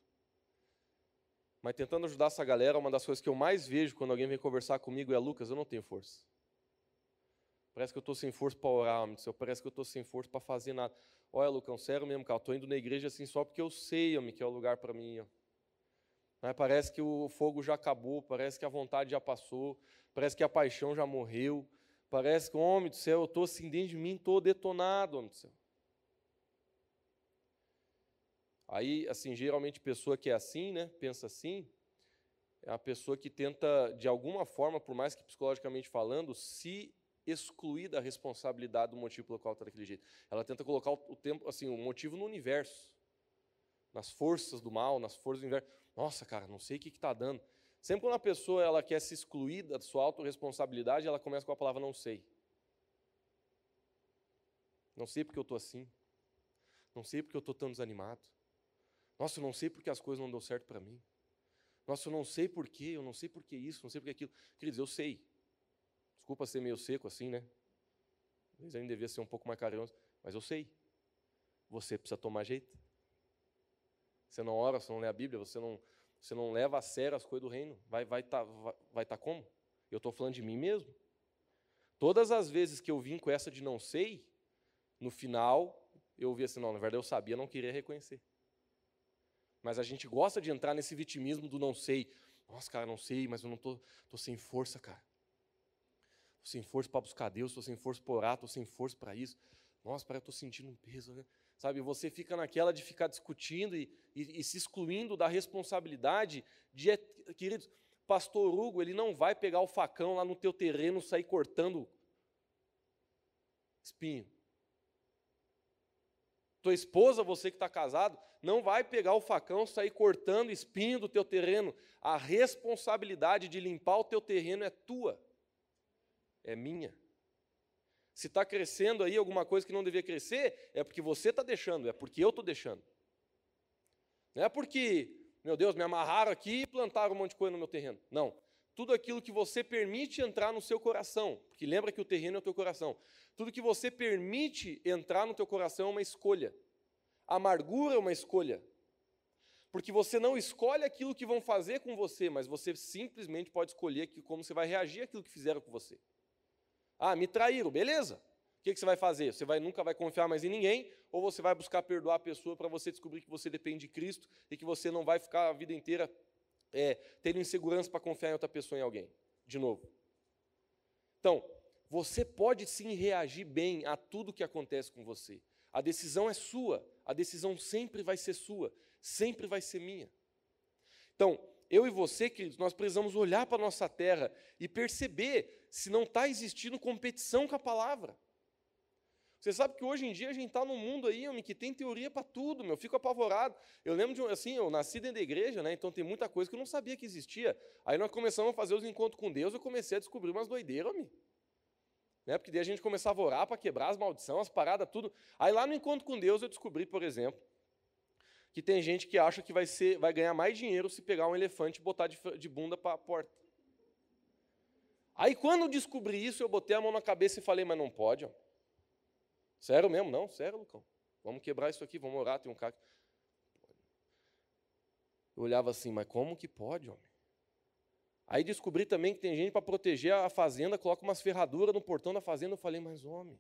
Mas tentando ajudar essa galera, uma das coisas que eu mais vejo quando alguém vem conversar comigo é: Lucas, eu não tenho força. Parece que eu estou sem força para orar, do Parece que eu estou sem força para fazer nada. Olha, Lucão, sério mesmo, cara. Estou indo na igreja assim só porque eu sei, homem, que é o lugar para mim. Parece que o fogo já acabou, parece que a vontade já passou, parece que a paixão já morreu. Parece que, homem do céu, eu estou assim dentro de mim, estou detonado, homem do céu. Aí, assim, geralmente pessoa que é assim, né, pensa assim, é a pessoa que tenta, de alguma forma, por mais que psicologicamente falando, se excluir da responsabilidade do motivo pelo qual está daquele jeito. Ela tenta colocar o, tempo, assim, o motivo no universo, nas forças do mal, nas forças do universo. Nossa, cara, não sei o que está dando. Sempre quando a pessoa ela quer se excluir da sua autorresponsabilidade, ela começa com a palavra não sei. Não sei porque eu estou assim. Não sei porque eu estou tão desanimado. Nossa, eu não sei porque as coisas não dão certo para mim. Nossa, eu não sei porquê, eu não sei por que isso, não sei por que aquilo. Queridos, eu sei. Desculpa ser meio seco assim, né? Talvez ainda devia ser um pouco mais carinhoso, mas eu sei. Você precisa tomar jeito. Você não ora, você não lê a Bíblia, você não, você não leva a sério as coisas do reino. Vai estar vai tá, vai, vai tá como? Eu estou falando de mim mesmo. Todas as vezes que eu vim com essa de não sei, no final eu ouvi assim, não, na verdade eu sabia, não queria reconhecer. Mas a gente gosta de entrar nesse vitimismo do não sei. Nossa, cara, não sei, mas eu não estou tô, tô sem força, cara sem força para buscar Deus, estou sem força para orar, estou sem força para isso. Nossa, parece que estou sentindo um peso, né? Sabe, você fica naquela de ficar discutindo e, e, e se excluindo da responsabilidade de, queridos, pastor Hugo, ele não vai pegar o facão lá no teu terreno, sair cortando espinho. Tua esposa, você que está casado, não vai pegar o facão, sair cortando espinho do teu terreno. A responsabilidade de limpar o teu terreno é tua é minha. Se está crescendo aí alguma coisa que não devia crescer, é porque você está deixando, é porque eu estou deixando. Não é porque, meu Deus, me amarraram aqui e plantaram um monte de coisa no meu terreno. Não. Tudo aquilo que você permite entrar no seu coração, porque lembra que o terreno é o teu coração. Tudo que você permite entrar no teu coração é uma escolha. A amargura é uma escolha. Porque você não escolhe aquilo que vão fazer com você, mas você simplesmente pode escolher como você vai reagir àquilo que fizeram com você. Ah, me traíram, beleza. O que, que você vai fazer? Você vai, nunca vai confiar mais em ninguém, ou você vai buscar perdoar a pessoa para você descobrir que você depende de Cristo e que você não vai ficar a vida inteira é, tendo insegurança para confiar em outra pessoa, em alguém. De novo. Então, você pode sim reagir bem a tudo que acontece com você. A decisão é sua, a decisão sempre vai ser sua, sempre vai ser minha. Então, eu e você, queridos, nós precisamos olhar para a nossa terra e perceber se não está existindo competição com a palavra. Você sabe que hoje em dia a gente está num mundo aí, homem, que tem teoria para tudo, meu. Eu fico apavorado. Eu lembro de, assim, eu nasci dentro da igreja, né? Então tem muita coisa que eu não sabia que existia. Aí nós começamos a fazer os encontros com Deus, eu comecei a descobrir umas doideiras, homem. Né? Porque daí a gente começava a orar para quebrar as maldições, as paradas, tudo. Aí lá no encontro com Deus eu descobri, por exemplo, que tem gente que acha que vai, ser, vai ganhar mais dinheiro se pegar um elefante e botar de, de bunda para a porta. Aí quando descobri isso, eu botei a mão na cabeça e falei, mas não pode. Ó. Sério mesmo? Não, sério, Lucão. Vamos quebrar isso aqui, vamos orar, tem um cara. Eu olhava assim, mas como que pode, homem? Aí descobri também que tem gente para proteger a fazenda, coloca umas ferraduras no portão da fazenda. Eu falei, mas homem.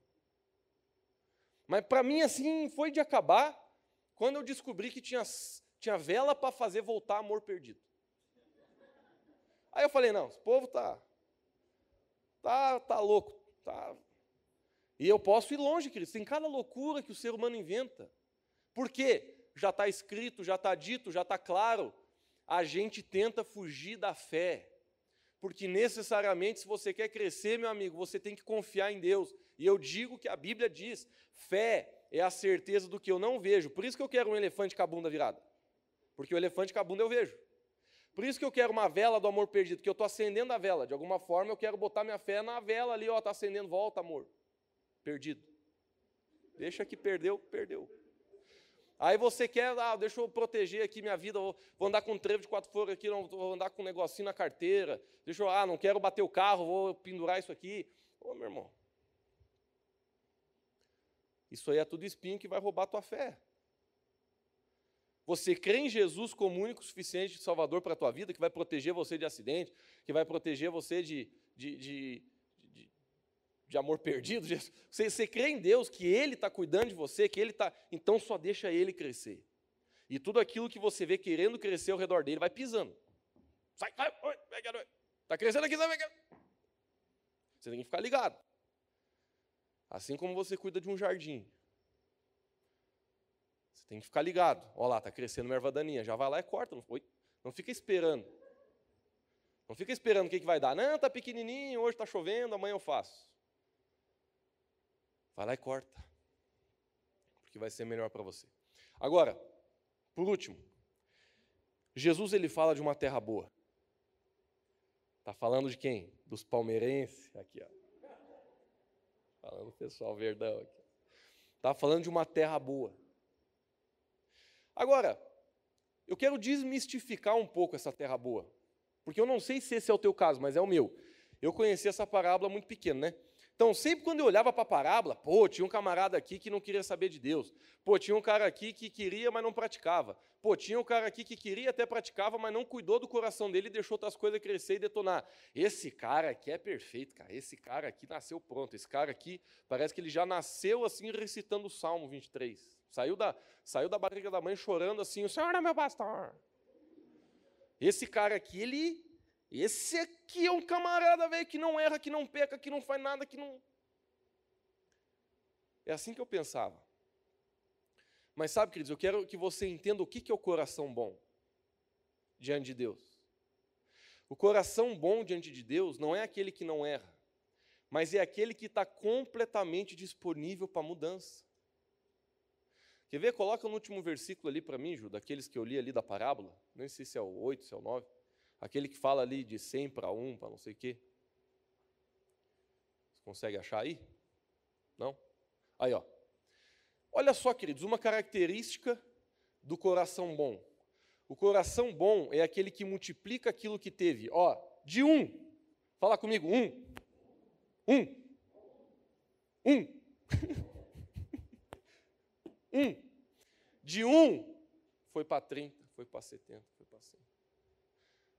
Mas para mim, assim, foi de acabar quando eu descobri que tinha Tinha vela para fazer voltar amor perdido. Aí eu falei, não, esse povo tá tá tá louco, tá. E eu posso ir longe, querido. Tem cada loucura que o ser humano inventa. Por quê? Já está escrito, já está dito, já está claro. A gente tenta fugir da fé. Porque necessariamente, se você quer crescer, meu amigo, você tem que confiar em Deus. E eu digo que a Bíblia diz: fé é a certeza do que eu não vejo. Por isso que eu quero um elefante com a bunda virada. Porque o elefante com a bunda eu vejo. Por isso que eu quero uma vela do amor perdido, porque eu estou acendendo a vela. De alguma forma eu quero botar minha fé na vela ali, ó, está acendendo, volta, amor. Perdido. Deixa que perdeu, perdeu. Aí você quer, ah, deixa eu proteger aqui minha vida, vou, andar com um trevo de quatro folhas aqui, não, vou andar com um negocinho na carteira, deixa eu, ah, não quero bater o carro, vou pendurar isso aqui. Ô, meu irmão, isso aí é tudo espinho que vai roubar a tua fé. Você crê em Jesus como único suficiente Salvador para a tua vida, que vai proteger você de acidente, que vai proteger você de, de, de, de, de amor perdido. Você, você crê em Deus, que Ele está cuidando de você, que Ele está. Então só deixa Ele crescer. E tudo aquilo que você vê querendo crescer ao redor dele vai pisando. Sai, sai, Está crescendo aqui, sai, Você tem que ficar ligado. Assim como você cuida de um jardim. Você tem que ficar ligado. Olha lá, está crescendo uma erva daninha. Já vai lá e corta. Não, não fica esperando. Não fica esperando o que, que vai dar. Não, está pequenininho, hoje está chovendo, amanhã eu faço. Vai lá e corta. Porque vai ser melhor para você. Agora, por último, Jesus ele fala de uma terra boa. Está falando de quem? Dos palmeirenses. Aqui, ó. Falando pessoal verdão aqui. Está falando de uma terra boa. Agora, eu quero desmistificar um pouco essa terra boa. Porque eu não sei se esse é o teu caso, mas é o meu. Eu conheci essa parábola muito pequena, né? Então, sempre quando eu olhava para a parábola, pô, tinha um camarada aqui que não queria saber de Deus. Pô, tinha um cara aqui que queria, mas não praticava. Pô, tinha um cara aqui que queria até praticava, mas não cuidou do coração dele e deixou outras coisas crescer e detonar. Esse cara aqui é perfeito, cara. Esse cara aqui nasceu pronto. Esse cara aqui parece que ele já nasceu assim recitando o Salmo 23. Saiu da, saiu da barriga da mãe chorando assim: "O Senhor é meu pastor". Esse cara aqui, ele esse aqui é um camarada, velho, que não erra, que não peca, que não faz nada, que não. É assim que eu pensava. Mas sabe, queridos, eu quero que você entenda o que é o coração bom diante de Deus. O coração bom diante de Deus não é aquele que não erra, mas é aquele que está completamente disponível para mudança. Quer ver? Coloca no último versículo ali para mim, Ju, daqueles que eu li ali da parábola. Nem sei se é o 8, se é o 9. Aquele que fala ali de 100 para 1, para não sei o quê. Você consegue achar aí? Não? Aí, ó. Olha só, queridos, uma característica do coração bom. O coração bom é aquele que multiplica aquilo que teve. Ó, de um. Fala comigo, um. Um. Um. um. De um foi para 30, foi para 70, foi para 100.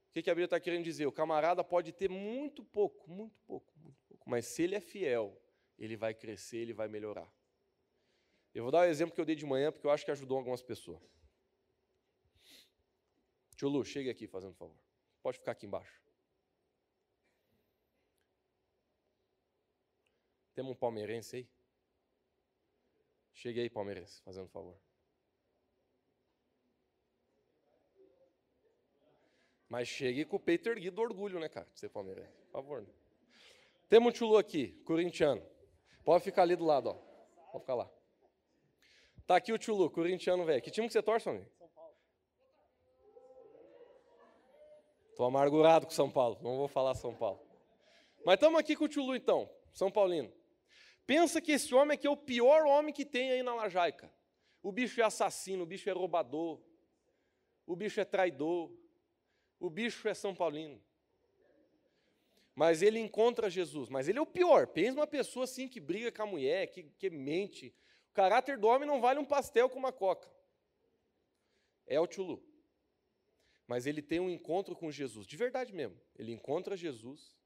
O que, a Bíblia está querendo dizer? O camarada pode ter muito pouco, muito pouco, muito pouco, mas se ele é fiel, ele vai crescer, ele vai melhorar. Eu vou dar um exemplo que eu dei de manhã, porque eu acho que ajudou algumas pessoas. Tio Lu, chegue aqui, fazendo favor. Pode ficar aqui embaixo. Temos um palmeirense aí? Chegue aí, palmeirense, fazendo favor. Mas chegue com o peito erguido do orgulho, né, cara? De ser palmeirense. Por favor. Né? Temos um tchulu aqui, corintiano. Pode ficar ali do lado, ó. Pode ficar lá. Tá aqui o tchulu, corintiano, velho. Que time que você torce, amigo? São Paulo. Tô amargurado com São Paulo. Não vou falar São Paulo. Mas estamos aqui com o tchulu, então. São Paulino. Pensa que esse homem aqui é o pior homem que tem aí na Lajaica. O bicho é assassino, o bicho é roubador, o bicho é traidor, o bicho é São Paulino. Mas ele encontra Jesus. Mas ele é o pior. Pensa uma pessoa assim que briga com a mulher, que, que mente. O caráter do homem não vale um pastel com uma coca. É o tchulu. Mas ele tem um encontro com Jesus, de verdade mesmo. Ele encontra Jesus,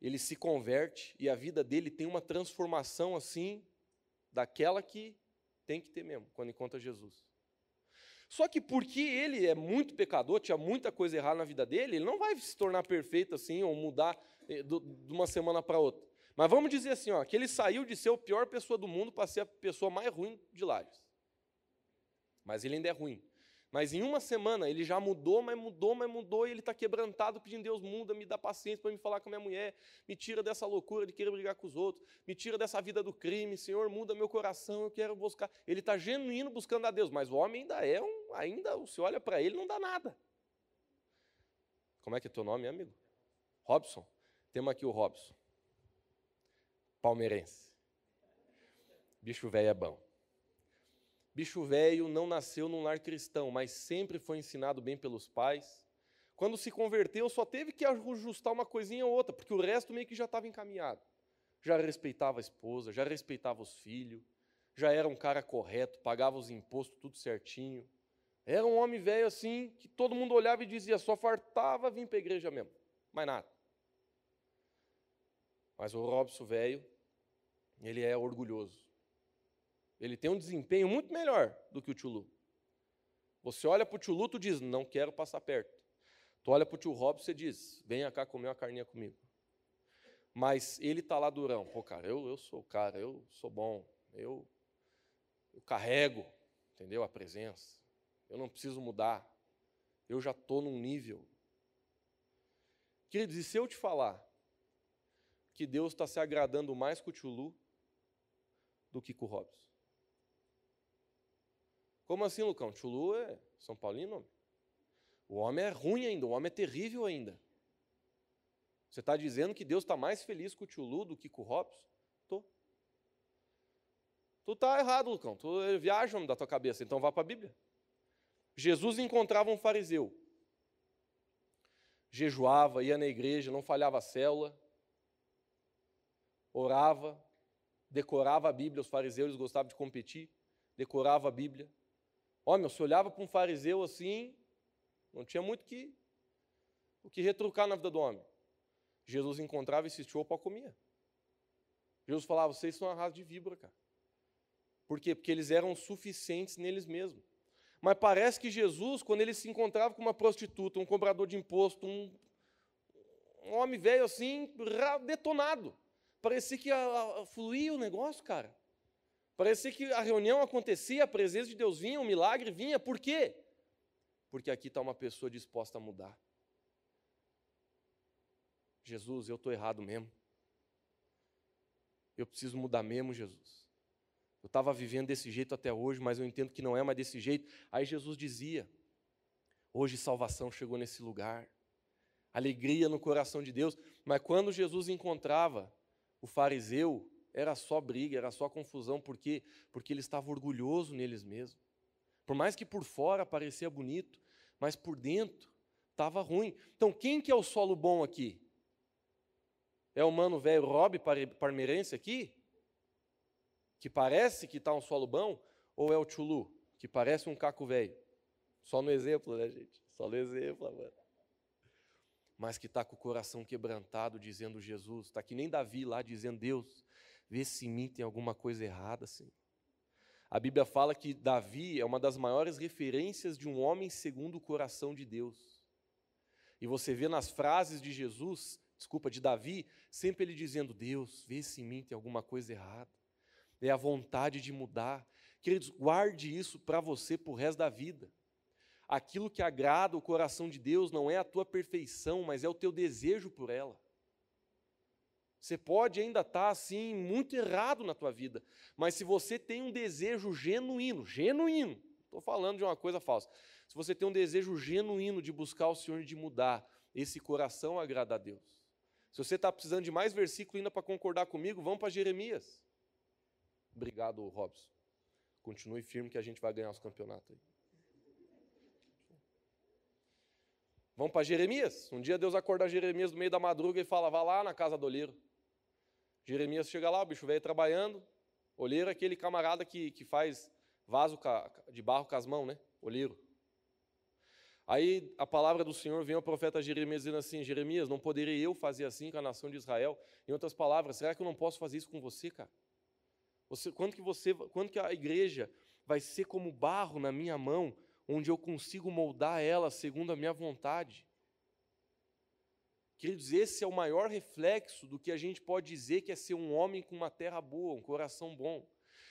ele se converte e a vida dele tem uma transformação assim, daquela que tem que ter mesmo, quando encontra Jesus. Só que porque ele é muito pecador, tinha muita coisa errada na vida dele, ele não vai se tornar perfeito assim ou mudar eh, de uma semana para outra. Mas vamos dizer assim, ó, que ele saiu de ser a pior pessoa do mundo para ser a pessoa mais ruim de Lages. Mas ele ainda é ruim. Mas em uma semana ele já mudou, mas mudou, mas mudou, e ele está quebrantado, pedindo Deus, muda, me dá paciência para me falar com a minha mulher, me tira dessa loucura de querer brigar com os outros, me tira dessa vida do crime, Senhor, muda meu coração, eu quero buscar. Ele está genuíno buscando a Deus, mas o homem ainda é um, ainda, você olha para ele, não dá nada. Como é que é teu nome, amigo? Robson? Temos aqui o Robson. Palmeirense. Bicho velho é bom. Bicho velho não nasceu num lar cristão, mas sempre foi ensinado bem pelos pais. Quando se converteu, só teve que ajustar uma coisinha ou outra, porque o resto meio que já estava encaminhado. Já respeitava a esposa, já respeitava os filhos, já era um cara correto, pagava os impostos tudo certinho. Era um homem velho assim, que todo mundo olhava e dizia, só fartava vir para a igreja mesmo, mais nada. Mas o Robson velho, ele é orgulhoso. Ele tem um desempenho muito melhor do que o Tchulu. Você olha para o Tchulu, tu diz, não quero passar perto. Tu olha para o tio Robson e diz, venha cá comer uma carninha comigo. Mas ele está lá durão. Pô, cara, eu, eu sou o cara, eu sou bom, eu, eu carrego, entendeu? A presença. Eu não preciso mudar. Eu já estou num nível. Queridos, e se eu te falar que Deus está se agradando mais com o Tchulu do que com o Robson? Como assim, Lucão? Chulu é São Paulino? O homem é ruim ainda, o homem é terrível ainda. Você está dizendo que Deus está mais feliz com o Chulu do que com o Robson? Tô. Tu está errado, Lucão. Tu viaja da tua cabeça, então vá para a Bíblia. Jesus encontrava um fariseu. Jejuava, ia na igreja, não falhava a célula, orava, decorava a Bíblia. Os fariseus gostavam de competir, decorava a Bíblia. Homem, você olhava para um fariseu assim, não tinha muito que, o que retrucar na vida do homem. Jesus encontrava esse para comia. Jesus falava, vocês são uma raça de víbora, cara. Por quê? Porque eles eram suficientes neles mesmos. Mas parece que Jesus, quando ele se encontrava com uma prostituta, um cobrador de imposto, um, um homem velho assim, detonado, parecia que a, a, fluía o negócio, cara. Parecia que a reunião acontecia, a presença de Deus vinha, um milagre vinha. Por quê? Porque aqui está uma pessoa disposta a mudar. Jesus, eu estou errado mesmo. Eu preciso mudar mesmo, Jesus. Eu estava vivendo desse jeito até hoje, mas eu entendo que não é mais desse jeito. Aí Jesus dizia: Hoje salvação chegou nesse lugar. Alegria no coração de Deus. Mas quando Jesus encontrava o fariseu, era só briga, era só confusão, por quê? Porque ele estava orgulhoso neles mesmos. Por mais que por fora parecia bonito, mas por dentro estava ruim. Então, quem que é o solo bom aqui? É o mano velho Rob Parmeirense aqui? Que parece que está um solo bom? Ou é o Chulu, que parece um caco velho? Só no exemplo, né, gente? Só no exemplo, mano. Mas que está com o coração quebrantado, dizendo Jesus. Está que nem Davi lá dizendo: Deus, Vê se em mim tem alguma coisa errada, Senhor. A Bíblia fala que Davi é uma das maiores referências de um homem segundo o coração de Deus. E você vê nas frases de Jesus, desculpa, de Davi, sempre ele dizendo: Deus, vê se em mim tem alguma coisa errada. É a vontade de mudar. Queridos, guarde isso para você por resto da vida. Aquilo que agrada o coração de Deus não é a tua perfeição, mas é o teu desejo por ela. Você pode ainda estar tá, assim muito errado na tua vida, mas se você tem um desejo genuíno, genuíno, estou falando de uma coisa falsa. Se você tem um desejo genuíno de buscar o Senhor e de mudar, esse coração agrada a Deus. Se você está precisando de mais versículo ainda para concordar comigo, vamos para Jeremias. Obrigado, Robson. Continue firme que a gente vai ganhar os campeonatos aí. Vamos para Jeremias. Um dia Deus acorda Jeremias no meio da madruga e fala: vá lá na casa do oleiro. Jeremias chega lá, o bicho velho trabalhando. Olheiro é aquele camarada que, que faz vaso de barro com as mãos, né? Olheiro. Aí a palavra do Senhor vem ao profeta Jeremias dizendo assim: Jeremias, não poderia eu fazer assim com a nação de Israel? Em outras palavras, será que eu não posso fazer isso com você, cara? Você, quando que você, quando que a igreja vai ser como barro na minha mão, onde eu consigo moldar ela segundo a minha vontade. Queridos, esse é o maior reflexo do que a gente pode dizer que é ser um homem com uma terra boa, um coração bom.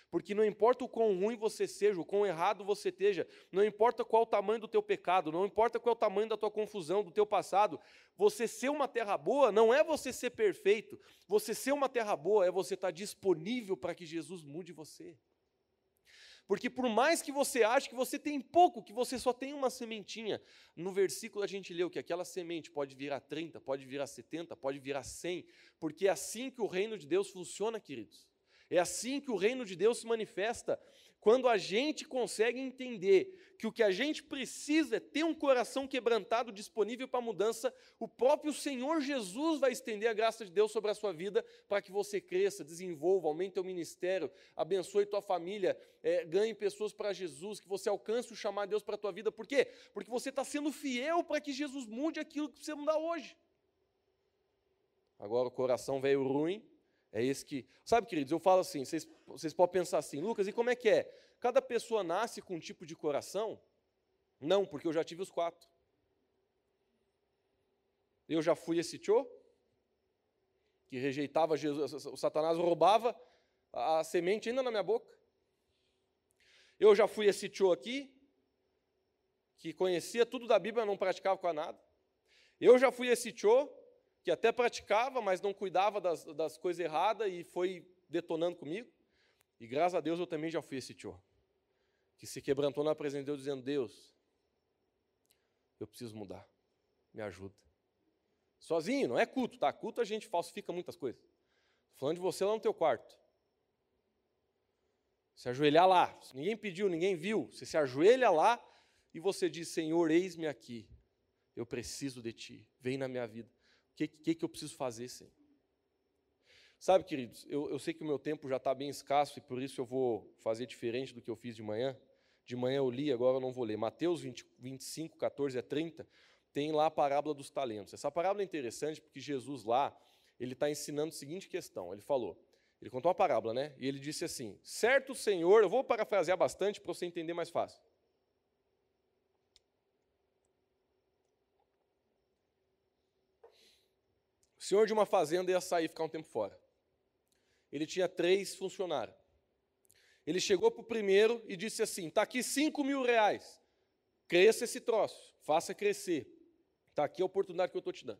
Porque não importa o quão ruim você seja, o quão errado você esteja, não importa qual o tamanho do teu pecado, não importa qual é o tamanho da tua confusão, do teu passado, você ser uma terra boa não é você ser perfeito. Você ser uma terra boa é você estar disponível para que Jesus mude você. Porque por mais que você ache que você tem pouco, que você só tem uma sementinha, no versículo a gente leu que aquela semente pode virar 30, pode virar 70, pode virar 100, porque é assim que o reino de Deus funciona, queridos. É assim que o reino de Deus se manifesta, quando a gente consegue entender que o que a gente precisa é ter um coração quebrantado disponível para mudança, o próprio Senhor Jesus vai estender a graça de Deus sobre a sua vida para que você cresça, desenvolva, aumente o ministério, abençoe tua família, é, ganhe pessoas para Jesus, que você alcance o chamar Deus para a tua vida. Por quê? Porque você está sendo fiel para que Jesus mude aquilo que precisa mudar hoje. Agora o coração veio ruim, é esse que. Sabe, queridos, eu falo assim, vocês, vocês podem pensar assim, Lucas, e como é que é? Cada pessoa nasce com um tipo de coração? Não, porque eu já tive os quatro. Eu já fui esse tio que rejeitava Jesus, o Satanás roubava a semente ainda na minha boca. Eu já fui esse tio aqui, que conhecia tudo da Bíblia, não praticava com nada. Eu já fui esse tio que até praticava, mas não cuidava das, das coisas erradas e foi detonando comigo. E graças a Deus eu também já fui esse tio, que se quebrantou na presença de Deus, dizendo: Deus, eu preciso mudar, me ajuda. Sozinho, não é culto, tá? Culto a gente falsifica muitas coisas. Falando de você lá no teu quarto. Se ajoelhar lá, ninguém pediu, ninguém viu, você se ajoelha lá e você diz: Senhor, eis-me aqui, eu preciso de ti, vem na minha vida que, que, que eu preciso fazer, Senhor? Sabe, queridos, eu, eu sei que o meu tempo já está bem escasso e por isso eu vou fazer diferente do que eu fiz de manhã. De manhã eu li, agora eu não vou ler. Mateus 20, 25, 14 a 30, tem lá a parábola dos talentos. Essa parábola é interessante porque Jesus lá, ele está ensinando a seguinte questão. Ele falou, ele contou uma parábola, né? E ele disse assim: certo Senhor, eu vou parafrasear bastante para você entender mais fácil. Senhor de uma fazenda ia sair ficar um tempo fora. Ele tinha três funcionários. Ele chegou para o primeiro e disse assim: está aqui cinco mil reais. Cresça esse troço, faça crescer. Está aqui a oportunidade que eu estou te dando.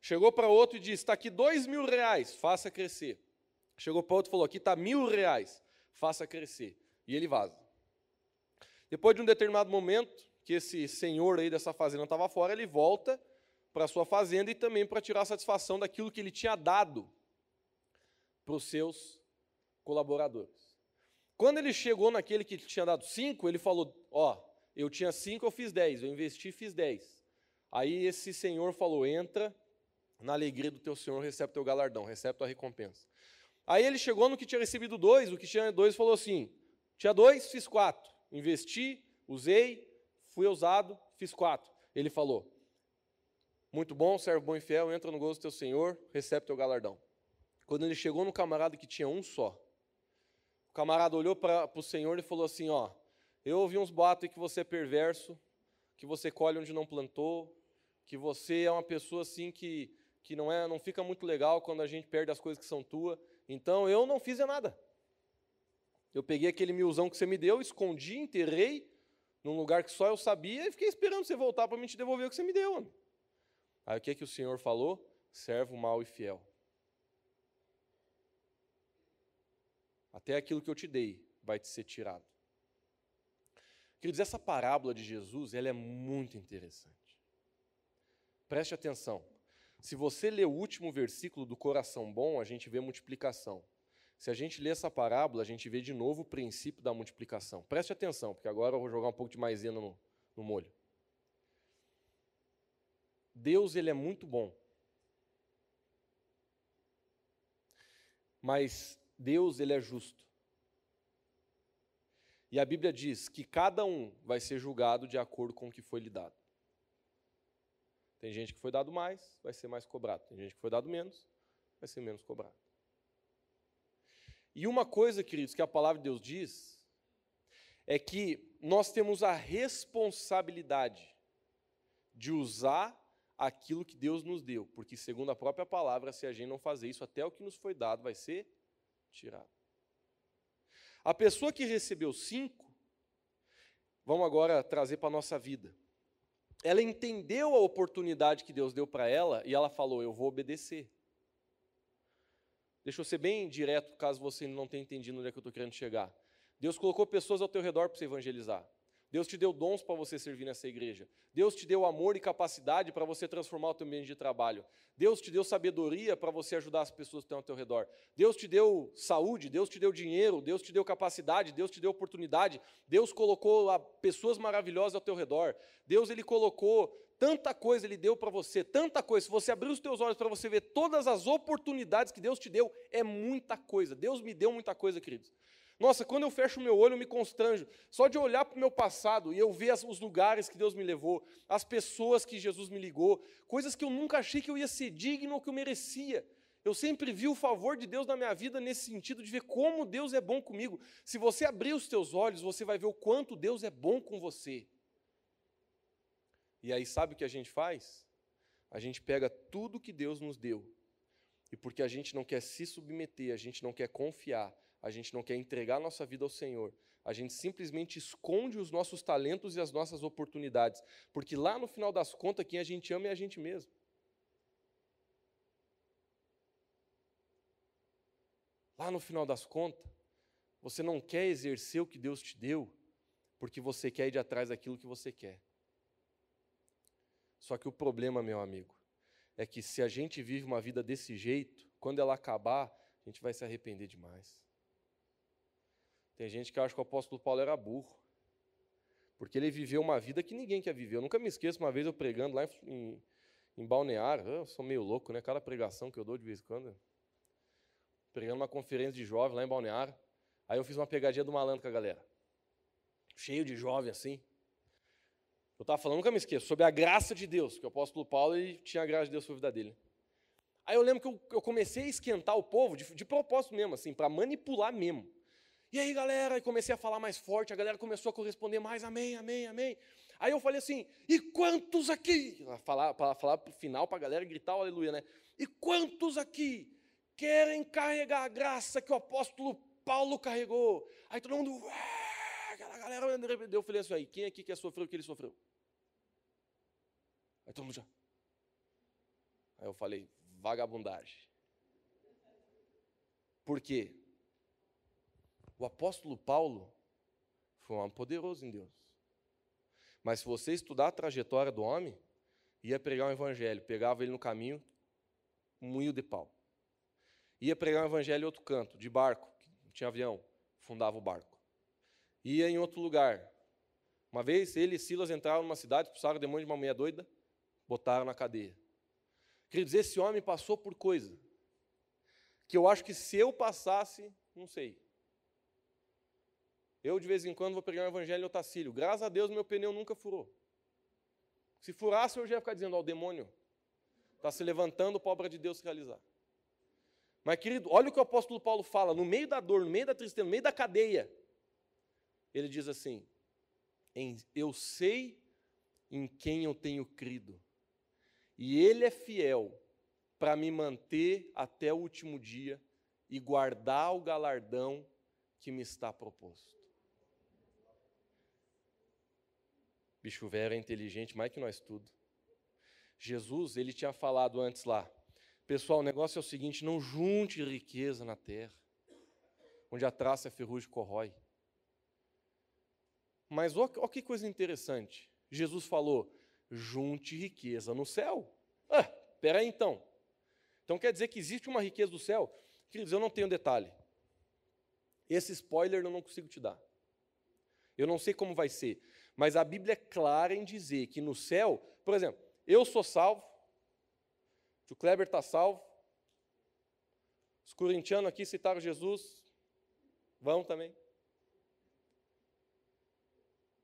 Chegou para outro e disse: está aqui dois mil reais, faça crescer. Chegou para outro e falou: aqui está mil reais, faça crescer. E ele vaza. Depois de um determinado momento, que esse senhor aí dessa fazenda estava fora, ele volta para sua fazenda e também para tirar satisfação daquilo que ele tinha dado para os seus colaboradores. Quando ele chegou naquele que tinha dado cinco, ele falou: Ó, oh, eu tinha cinco, eu fiz dez, eu investi, fiz dez. Aí esse senhor falou: Entra na alegria do teu senhor, recebe teu galardão, recebe tua recompensa. Aí ele chegou no que tinha recebido dois, o que tinha dois falou assim: Tinha dois, fiz quatro. Investi, usei, fui usado, fiz quatro. Ele falou: muito bom, servo bom e fiel, entra no gozo do teu Senhor, recebe teu galardão. Quando ele chegou no camarada que tinha um só, o camarada olhou para o Senhor e falou assim: Ó, eu ouvi uns boatos que você é perverso, que você colhe onde não plantou, que você é uma pessoa assim que, que não, é, não fica muito legal quando a gente perde as coisas que são tuas. Então eu não fiz nada. Eu peguei aquele milzão que você me deu, escondi, enterrei num lugar que só eu sabia e fiquei esperando você voltar para me te devolver o que você me deu. Homem. Aí o que, que o Senhor falou? Servo mau e fiel. Até aquilo que eu te dei vai te ser tirado. Queridos, essa parábola de Jesus ela é muito interessante. Preste atenção. Se você ler o último versículo do coração bom, a gente vê multiplicação. Se a gente ler essa parábola, a gente vê de novo o princípio da multiplicação. Preste atenção, porque agora eu vou jogar um pouco de maisena no, no molho. Deus ele é muito bom. Mas Deus ele é justo. E a Bíblia diz que cada um vai ser julgado de acordo com o que foi lhe dado. Tem gente que foi dado mais, vai ser mais cobrado. Tem gente que foi dado menos, vai ser menos cobrado. E uma coisa, queridos, que a palavra de Deus diz é que nós temos a responsabilidade de usar aquilo que Deus nos deu, porque, segundo a própria palavra, se a gente não fazer isso, até o que nos foi dado vai ser tirado. A pessoa que recebeu cinco, vamos agora trazer para a nossa vida. Ela entendeu a oportunidade que Deus deu para ela e ela falou: Eu vou obedecer. Deixa eu ser bem direto, caso você não tenha entendido onde é que eu estou querendo chegar. Deus colocou pessoas ao teu redor para você evangelizar. Deus te deu dons para você servir nessa igreja. Deus te deu amor e capacidade para você transformar o teu ambiente de trabalho. Deus te deu sabedoria para você ajudar as pessoas que estão ao teu redor. Deus te deu saúde, Deus te deu dinheiro, Deus te deu capacidade, Deus te deu oportunidade. Deus colocou pessoas maravilhosas ao teu redor. Deus ele colocou tanta coisa ele deu para você, tanta coisa. Se você abrir os teus olhos para você ver todas as oportunidades que Deus te deu, é muita coisa. Deus me deu muita coisa, queridos. Nossa, quando eu fecho meu olho, eu me constranjo. Só de olhar para o meu passado e eu ver os lugares que Deus me levou, as pessoas que Jesus me ligou, coisas que eu nunca achei que eu ia ser digno ou que eu merecia. Eu sempre vi o favor de Deus na minha vida nesse sentido de ver como Deus é bom comigo. Se você abrir os teus olhos, você vai ver o quanto Deus é bom com você. E aí, sabe o que a gente faz? A gente pega tudo que Deus nos deu. E porque a gente não quer se submeter, a gente não quer confiar, a gente não quer entregar nossa vida ao Senhor, a gente simplesmente esconde os nossos talentos e as nossas oportunidades, porque lá no final das contas, quem a gente ama é a gente mesmo. Lá no final das contas, você não quer exercer o que Deus te deu, porque você quer ir de atrás daquilo que você quer. Só que o problema, meu amigo, é que se a gente vive uma vida desse jeito, quando ela acabar, a gente vai se arrepender demais. Tem gente que acha que o apóstolo Paulo era burro, porque ele viveu uma vida que ninguém quer viver. Eu nunca me esqueço, uma vez eu pregando lá em, em Balneário, eu sou meio louco, né? Cada pregação que eu dou de vez em quando. Pregando uma conferência de jovens lá em Balneário. Aí eu fiz uma pegadinha do malandro com a galera. Cheio de jovem assim. Eu estava falando, nunca me esqueço, sobre a graça de Deus, que o apóstolo Paulo ele tinha a graça de Deus sobre a vida dele. Aí eu lembro que eu, eu comecei a esquentar o povo, de, de propósito mesmo, assim, para manipular mesmo. E aí, galera, e comecei a falar mais forte, a galera começou a corresponder mais, amém, amém, amém. Aí eu falei assim, e quantos aqui? Para falar para o final, para a galera gritar, aleluia, né? E quantos aqui querem carregar a graça que o apóstolo Paulo carregou? Aí todo mundo, aquela galera, eu falei assim, aí, quem aqui quer sofrer o que ele sofreu? Aí todo mundo já. Aí eu falei, vagabundagem. Por quê? O apóstolo Paulo foi um homem poderoso em Deus. Mas se você estudar a trajetória do homem, ia pregar um evangelho, pegava ele no caminho, um moinho de pau. Ia pregar um evangelho em outro canto, de barco, não tinha avião, fundava o barco. Ia em outro lugar. Uma vez ele e Silas entraram numa cidade, expulsaram o demônio de uma mulher doida, botaram na cadeia. Queridos, esse homem passou por coisa que eu acho que se eu passasse, não sei, eu, de vez em quando, vou pregar o evangelho em Otacílio. Graças a Deus, meu pneu nunca furou. Se furasse, eu já ia ficar dizendo, ó, o demônio está se levantando para a obra de Deus realizar. Mas, querido, olha o que o apóstolo Paulo fala, no meio da dor, no meio da tristeza, no meio da cadeia. Ele diz assim: Eu sei em quem eu tenho crido, e Ele é fiel para me manter até o último dia e guardar o galardão que me está proposto. Bicho velho é inteligente mais que nós tudo. Jesus, ele tinha falado antes lá, pessoal, o negócio é o seguinte, não junte riqueza na terra, onde a traça a ferrugem corrói. Mas olha que coisa interessante. Jesus falou, junte riqueza no céu. Ah, peraí então. Então quer dizer que existe uma riqueza do céu? Queridos, eu não tenho detalhe. Esse spoiler eu não consigo te dar. Eu não sei como vai ser. Mas a Bíblia é clara em dizer que no céu, por exemplo, eu sou salvo, o Kleber está salvo, os corintianos aqui citaram Jesus, vão também.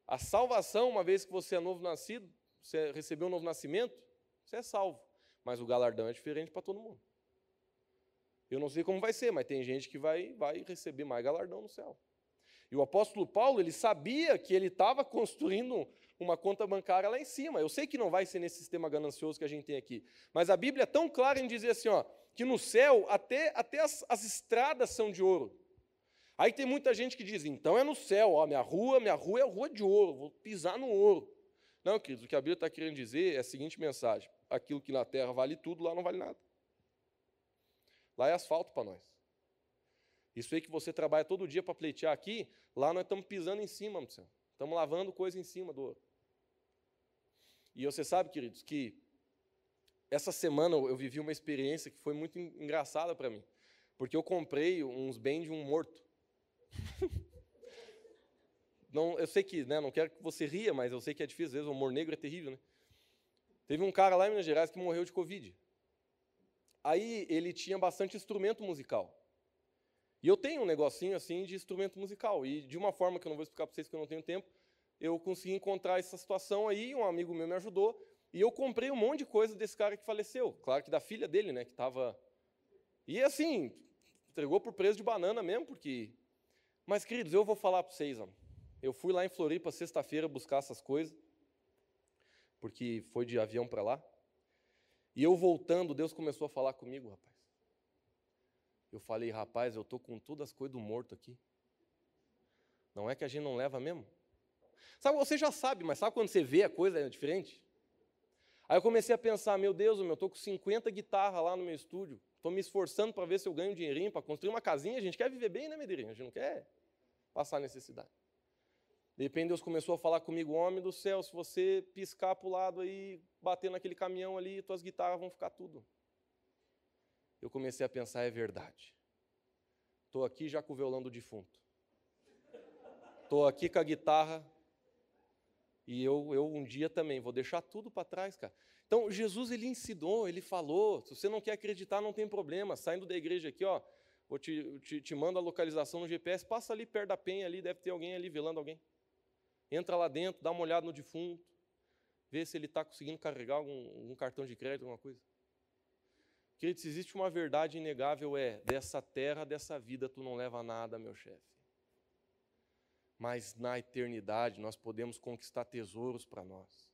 A salvação, uma vez que você é novo nascido, você recebeu um novo nascimento, você é salvo. Mas o galardão é diferente para todo mundo. Eu não sei como vai ser, mas tem gente que vai, vai receber mais galardão no céu. E o apóstolo Paulo, ele sabia que ele estava construindo uma conta bancária lá em cima. Eu sei que não vai ser nesse sistema ganancioso que a gente tem aqui, mas a Bíblia é tão clara em dizer assim, ó, que no céu até, até as, as estradas são de ouro. Aí tem muita gente que diz, então é no céu, ó, minha rua, minha rua é rua de ouro, vou pisar no ouro. Não, queridos, o que a Bíblia está querendo dizer é a seguinte mensagem: aquilo que na terra vale tudo, lá não vale nada. Lá é asfalto para nós. Isso aí que você trabalha todo dia para pleitear aqui, lá nós estamos pisando em cima, estamos lavando coisa em cima do ouro. E você sabe, queridos, que essa semana eu vivi uma experiência que foi muito engraçada para mim, porque eu comprei uns bens de um morto. não, eu sei que, né, não quero que você ria, mas eu sei que é difícil, às vezes o humor negro é terrível, né? Teve um cara lá em Minas Gerais que morreu de Covid. Aí ele tinha bastante instrumento musical. E eu tenho um negocinho assim de instrumento musical. E de uma forma que eu não vou explicar para vocês que eu não tenho tempo, eu consegui encontrar essa situação aí, um amigo meu me ajudou, e eu comprei um monte de coisa desse cara que faleceu. Claro que da filha dele, né, que estava... E assim, entregou por preço de banana mesmo, porque... Mas, queridos, eu vou falar para vocês, eu fui lá em Floripa sexta-feira buscar essas coisas, porque foi de avião para lá, e eu voltando, Deus começou a falar comigo, rapaz. Eu falei, rapaz, eu estou com todas as coisas do morto aqui. Não é que a gente não leva mesmo? Sabe, você já sabe, mas sabe quando você vê a coisa é diferente? Aí eu comecei a pensar, meu Deus, eu estou com 50 guitarras lá no meu estúdio, estou me esforçando para ver se eu ganho um dinheirinho para construir uma casinha, a gente quer viver bem, né, Medeirinha? A gente não quer passar necessidade. De repente Deus começou a falar comigo, homem do céu, se você piscar para o lado aí, bater naquele caminhão ali, tuas guitarras vão ficar tudo. Eu comecei a pensar, é verdade. Estou aqui já com o violão do defunto. Estou aqui com a guitarra e eu, eu um dia também vou deixar tudo para trás, cara. Então, Jesus, ele ensinou, ele falou. Se você não quer acreditar, não tem problema. Saindo da igreja aqui, ó, eu te, te, te mando a localização no GPS, passa ali perto da penha, ali deve ter alguém ali velando alguém. Entra lá dentro, dá uma olhada no defunto, vê se ele está conseguindo carregar algum, algum cartão de crédito, alguma coisa. Queridos, existe uma verdade inegável, é, dessa terra, dessa vida, tu não leva nada, meu chefe mas na eternidade nós podemos conquistar tesouros para nós.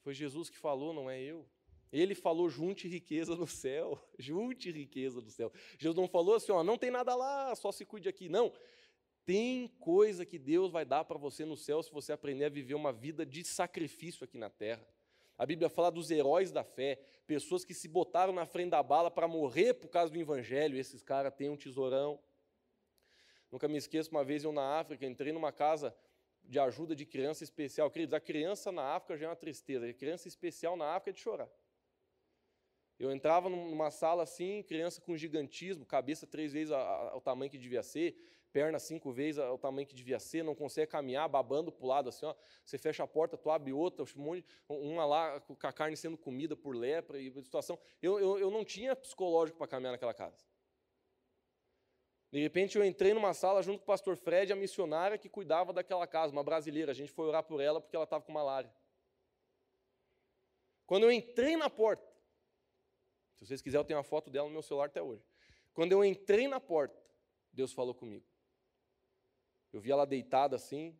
Foi Jesus que falou, não é eu. Ele falou: junte riqueza no céu, junte riqueza no céu. Jesus não falou assim, ó, não tem nada lá, só se cuide aqui. Não. Tem coisa que Deus vai dar para você no céu se você aprender a viver uma vida de sacrifício aqui na terra. A Bíblia fala dos heróis da fé, pessoas que se botaram na frente da bala para morrer por causa do evangelho. Esses caras têm um tesourão. Nunca me esqueço, uma vez eu na África, entrei numa casa de ajuda de criança especial. Queridos, a criança na África já é uma tristeza, a criança especial na África é de chorar. Eu entrava numa sala assim, criança com gigantismo, cabeça três vezes o tamanho que devia ser, perna cinco vezes o tamanho que devia ser, não consegue caminhar, babando para o lado assim, ó. Você fecha a porta, tu abre outra, uma lá com a carne sendo comida por lepra e situação. Eu, eu, eu não tinha psicológico para caminhar naquela casa. De repente eu entrei numa sala junto com o pastor Fred, a missionária que cuidava daquela casa, uma brasileira. A gente foi orar por ela porque ela estava com malária. Quando eu entrei na porta, se vocês quiserem, eu tenho uma foto dela no meu celular até hoje. Quando eu entrei na porta, Deus falou comigo. Eu vi ela deitada assim,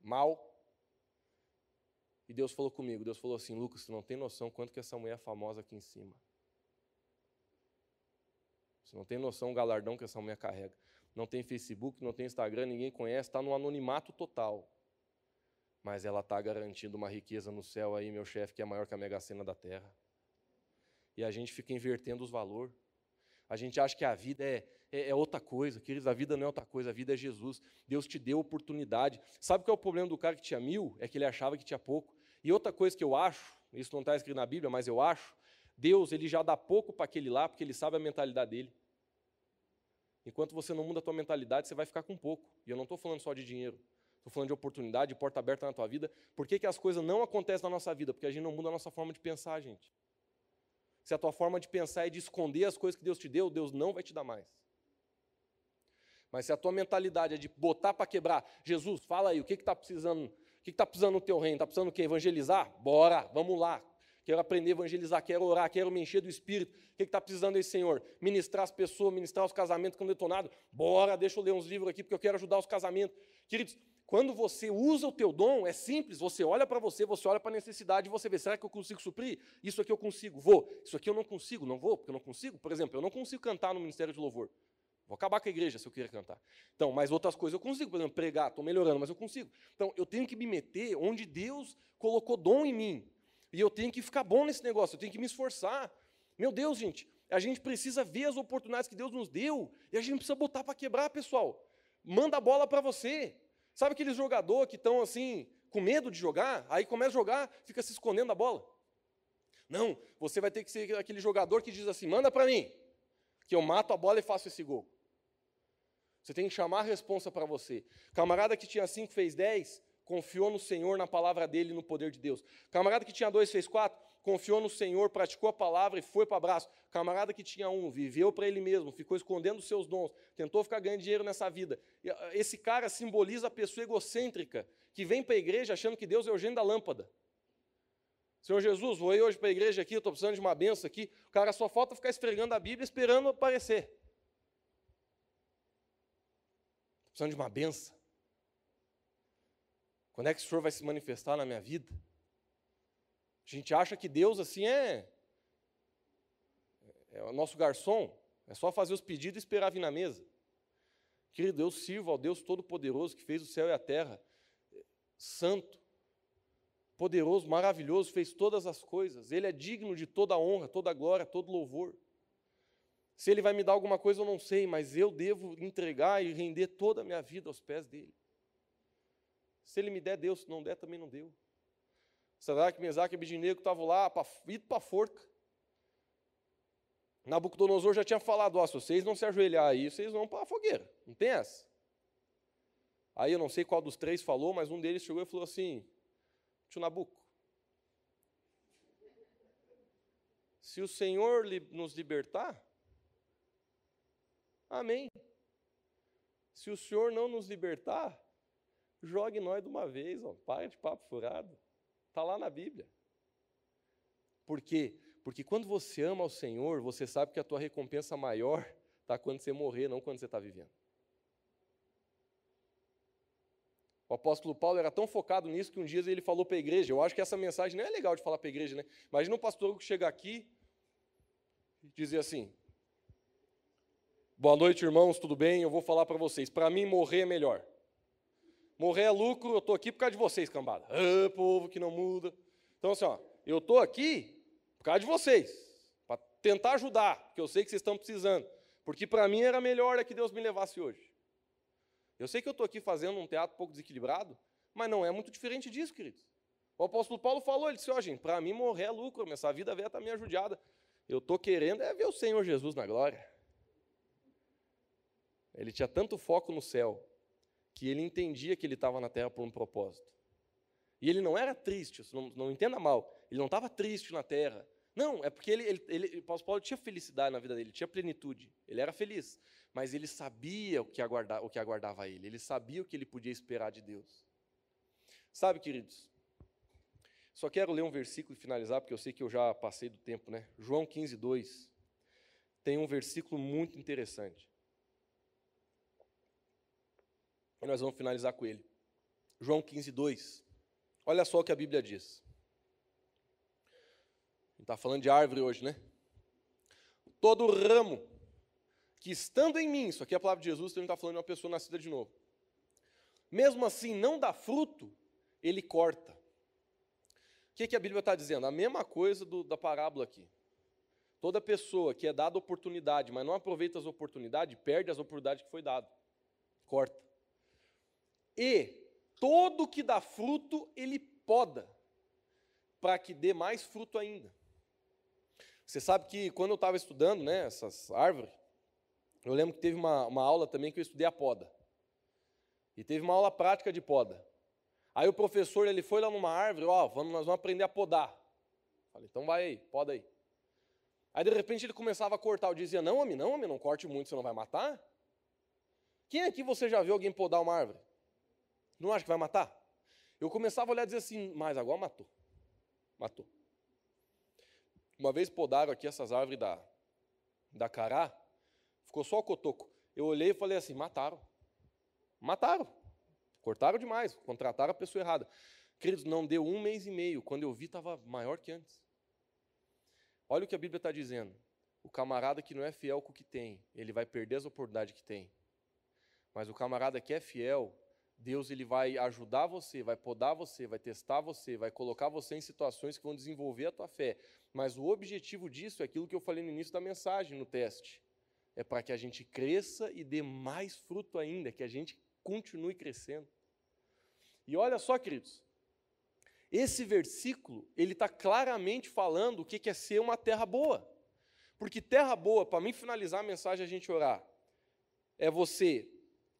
mal. E Deus falou comigo. Deus falou assim: Lucas, você não tem noção quanto que essa mulher é famosa aqui em cima. Você não tem noção do galardão que essa mulher carrega. Não tem Facebook, não tem Instagram, ninguém conhece, está no anonimato total. Mas ela está garantindo uma riqueza no céu aí, meu chefe, que é maior que a mega cena da terra. E a gente fica invertendo os valores. A gente acha que a vida é, é, é, outra coisa. Queridos, a vida não é outra coisa, a vida é Jesus. Deus te deu oportunidade. Sabe qual é o problema do cara que tinha mil? É que ele achava que tinha pouco. E outra coisa que eu acho, isso não está escrito na Bíblia, mas eu acho, Deus ele já dá pouco para aquele lá, porque ele sabe a mentalidade dele. Enquanto você não muda a tua mentalidade, você vai ficar com pouco. E eu não estou falando só de dinheiro. Estou falando de oportunidade, de porta aberta na tua vida. Por que, que as coisas não acontecem na nossa vida? Porque a gente não muda a nossa forma de pensar, gente. Se a tua forma de pensar é de esconder as coisas que Deus te deu, Deus não vai te dar mais. Mas se a tua mentalidade é de botar para quebrar, Jesus, fala aí, o que está precisando? O que está precisando no teu reino? Está precisando o quê? Evangelizar? Bora, vamos lá quero aprender a evangelizar, quero orar, quero me encher do Espírito. O que está precisando aí, Senhor? Ministrar as pessoas, ministrar os casamentos que estão detonados. Bora, deixa eu ler uns livros aqui, porque eu quero ajudar os casamentos. Queridos, quando você usa o teu dom, é simples, você olha para você, você olha para a necessidade você vê, será que eu consigo suprir? Isso aqui eu consigo, vou. Isso aqui eu não consigo, não vou, porque eu não consigo. Por exemplo, eu não consigo cantar no Ministério de Louvor. Vou acabar com a igreja se eu querer cantar. Então, mas outras coisas eu consigo, por exemplo, pregar, estou melhorando, mas eu consigo. Então, eu tenho que me meter onde Deus colocou dom em mim. E eu tenho que ficar bom nesse negócio, eu tenho que me esforçar. Meu Deus, gente, a gente precisa ver as oportunidades que Deus nos deu e a gente precisa botar para quebrar, pessoal. Manda a bola para você. Sabe aqueles jogadores que estão assim, com medo de jogar, aí começa a jogar, fica se escondendo da bola? Não, você vai ter que ser aquele jogador que diz assim: manda para mim, que eu mato a bola e faço esse gol. Você tem que chamar a responsa para você. Camarada que tinha cinco fez dez, confiou no Senhor, na palavra dele no poder de Deus. Camarada que tinha dois fez quatro, confiou no Senhor, praticou a palavra e foi para abraço. Camarada que tinha um, viveu para ele mesmo, ficou escondendo os seus dons, tentou ficar ganhando dinheiro nessa vida. Ah, esse cara simboliza a pessoa egocêntrica que vem para a igreja achando que Deus é o gênio da lâmpada. Senhor Jesus, vou ir hoje para a igreja aqui, estou precisando de uma benção aqui. O cara só falta ficar esfregando a Bíblia esperando aparecer. Precisando de uma benção. Quando é que o Senhor vai se manifestar na minha vida? A gente acha que Deus assim é, é o nosso garçom, é só fazer os pedidos e esperar vir na mesa. Querido, Deus sirva ao Deus Todo-Poderoso que fez o céu e a terra, santo, poderoso, maravilhoso, fez todas as coisas. Ele é digno de toda a honra, toda a glória, todo louvor. Se ele vai me dar alguma coisa, eu não sei, mas eu devo entregar e render toda a minha vida aos pés dele. Se ele me der, Deus, se não der, também não deu. Sadraque, Mesaque e Abidinego estavam lá, indo para a forca. Nabucodonosor já tinha falado, se vocês não se ajoelhar aí, vocês vão para a fogueira. Não tem essa. Aí eu não sei qual dos três falou, mas um deles chegou e falou assim, tio Nabuco, se o Senhor nos libertar, amém. Se o Senhor não nos libertar, jogue nós de uma vez, ó, para de papo furado. Está lá na Bíblia. Por quê? Porque quando você ama o Senhor, você sabe que a tua recompensa maior está quando você morrer, não quando você está vivendo. O apóstolo Paulo era tão focado nisso que um dia ele falou para a igreja. Eu acho que essa mensagem não é legal de falar para a igreja, né? Imagina um pastor que chega aqui e dizer assim: Boa noite, irmãos, tudo bem? Eu vou falar para vocês. Para mim, morrer é melhor. Morrer é lucro, eu estou aqui por causa de vocês, cambada. Ah, povo que não muda. Então, assim, ó, eu estou aqui por causa de vocês, para tentar ajudar, porque eu sei que vocês estão precisando. Porque para mim era melhor é que Deus me levasse hoje. Eu sei que eu estou aqui fazendo um teatro pouco desequilibrado, mas não é muito diferente disso, queridos. O apóstolo Paulo falou, ele disse, ó, oh, gente, para mim morrer é lucro, essa vida velha está meio ajudiada. Eu estou querendo é ver o Senhor Jesus na glória. Ele tinha tanto foco no céu, que ele entendia que ele estava na terra por um propósito. E ele não era triste, não, não entenda mal, ele não estava triste na terra. Não, é porque ele, ele, ele, Paulo tinha felicidade na vida dele, tinha plenitude, ele era feliz, mas ele sabia o que, aguarda, o que aguardava ele, ele sabia o que ele podia esperar de Deus. Sabe, queridos, só quero ler um versículo e finalizar, porque eu sei que eu já passei do tempo, né? João 15, 2. Tem um versículo muito interessante. Nós vamos finalizar com ele. João 15, 2. Olha só o que a Bíblia diz. Está falando de árvore hoje, né? Todo ramo que estando em mim, isso aqui é a palavra de Jesus, então ele está falando de uma pessoa nascida de novo. Mesmo assim, não dá fruto, ele corta. O que, que a Bíblia está dizendo? A mesma coisa do, da parábola aqui. Toda pessoa que é dada oportunidade, mas não aproveita as oportunidades, perde as oportunidades que foi dado. Corta. E todo que dá fruto, ele poda, para que dê mais fruto ainda. Você sabe que quando eu estava estudando né, essas árvores, eu lembro que teve uma, uma aula também que eu estudei a poda. E teve uma aula prática de poda. Aí o professor ele foi lá numa árvore, ó, vamos, nós vamos aprender a podar. Falei, então vai aí, poda aí. Aí de repente ele começava a cortar. Eu dizia, não, homem, não, homem, não corte muito, você não vai matar. Quem aqui você já viu alguém podar uma árvore? Não acha que vai matar? Eu começava a olhar e dizer assim, mas agora matou. Matou. Uma vez podaram aqui essas árvores da, da cará, ficou só o cotoco. Eu olhei e falei assim: mataram. Mataram. Cortaram demais, contrataram a pessoa errada. Queridos, não deu um mês e meio. Quando eu vi, estava maior que antes. Olha o que a Bíblia está dizendo. O camarada que não é fiel com o que tem, ele vai perder as oportunidades que tem. Mas o camarada que é fiel, Deus ele vai ajudar você, vai podar você, vai testar você, vai colocar você em situações que vão desenvolver a tua fé. Mas o objetivo disso é aquilo que eu falei no início da mensagem, no teste. É para que a gente cresça e dê mais fruto ainda, que a gente continue crescendo. E olha só, queridos, esse versículo, ele está claramente falando o que é ser uma terra boa. Porque terra boa, para mim finalizar a mensagem a gente orar, é você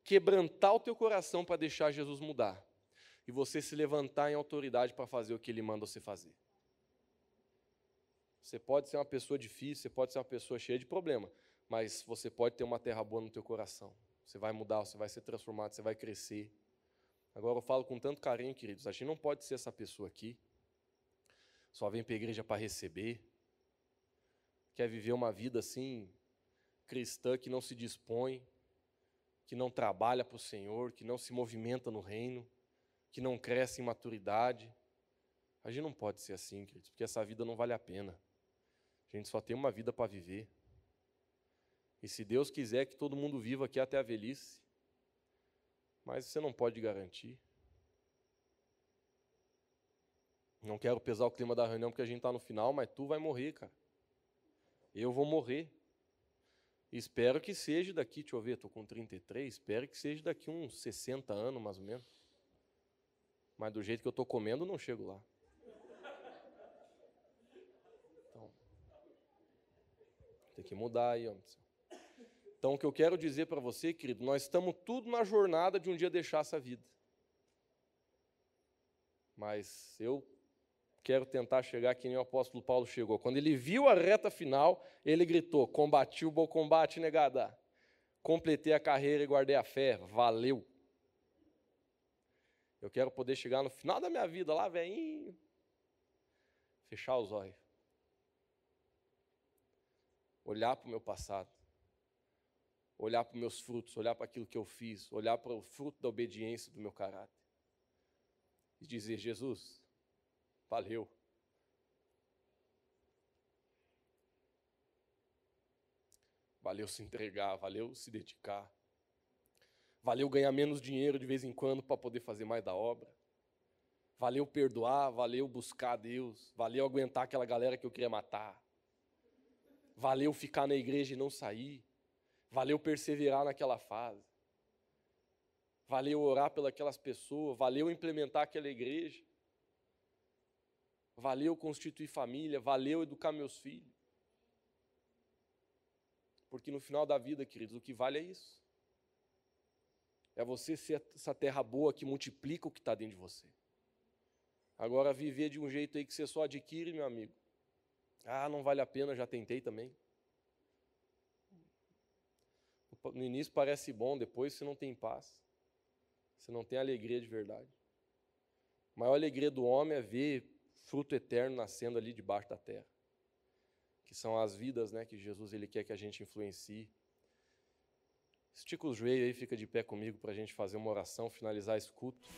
quebrantar o teu coração para deixar Jesus mudar. E você se levantar em autoridade para fazer o que ele manda você fazer. Você pode ser uma pessoa difícil, você pode ser uma pessoa cheia de problema, mas você pode ter uma terra boa no teu coração. Você vai mudar, você vai ser transformado, você vai crescer. Agora eu falo com tanto carinho, queridos, a gente não pode ser essa pessoa aqui. Só vem para a igreja para receber. Quer viver uma vida assim, cristã, que não se dispõe, que não trabalha para o Senhor, que não se movimenta no reino, que não cresce em maturidade. A gente não pode ser assim, queridos, porque essa vida não vale a pena. A gente só tem uma vida para viver. E se Deus quiser que todo mundo viva aqui até a velhice, mas você não pode garantir. Não quero pesar o clima da reunião porque a gente está no final, mas tu vai morrer, cara. Eu vou morrer. Espero que seja daqui, deixa eu ver, estou com 33, espero que seja daqui uns 60 anos, mais ou menos. Mas do jeito que eu estou comendo, não chego lá. Então, tem que mudar aí, homem. Então, o que eu quero dizer para você, querido, nós estamos tudo na jornada de um dia deixar essa vida. Mas eu quero tentar chegar que nem o apóstolo Paulo chegou. Quando ele viu a reta final, ele gritou: Combati o bom combate, negada. Completei a carreira e guardei a fé. Valeu. Eu quero poder chegar no final da minha vida, lá, velhinho, fechar os olhos, olhar para o meu passado olhar para os meus frutos, olhar para aquilo que eu fiz, olhar para o fruto da obediência do meu caráter. E dizer: Jesus, valeu. Valeu se entregar, valeu se dedicar. Valeu ganhar menos dinheiro de vez em quando para poder fazer mais da obra. Valeu perdoar, valeu buscar Deus, valeu aguentar aquela galera que eu queria matar. Valeu ficar na igreja e não sair. Valeu perseverar naquela fase. Valeu orar pelas pessoas, valeu implementar aquela igreja. Valeu constituir família, valeu educar meus filhos. Porque no final da vida, queridos, o que vale é isso. É você ser essa terra boa que multiplica o que está dentro de você. Agora, viver de um jeito aí que você só adquire, meu amigo. Ah, não vale a pena, já tentei também no início parece bom, depois você não tem paz. Você não tem alegria de verdade. A maior alegria do homem é ver fruto eterno nascendo ali debaixo da terra. Que são as vidas né, que Jesus ele quer que a gente influencie. Estica os joelhos aí, fica de pé comigo para a gente fazer uma oração, finalizar esse culto.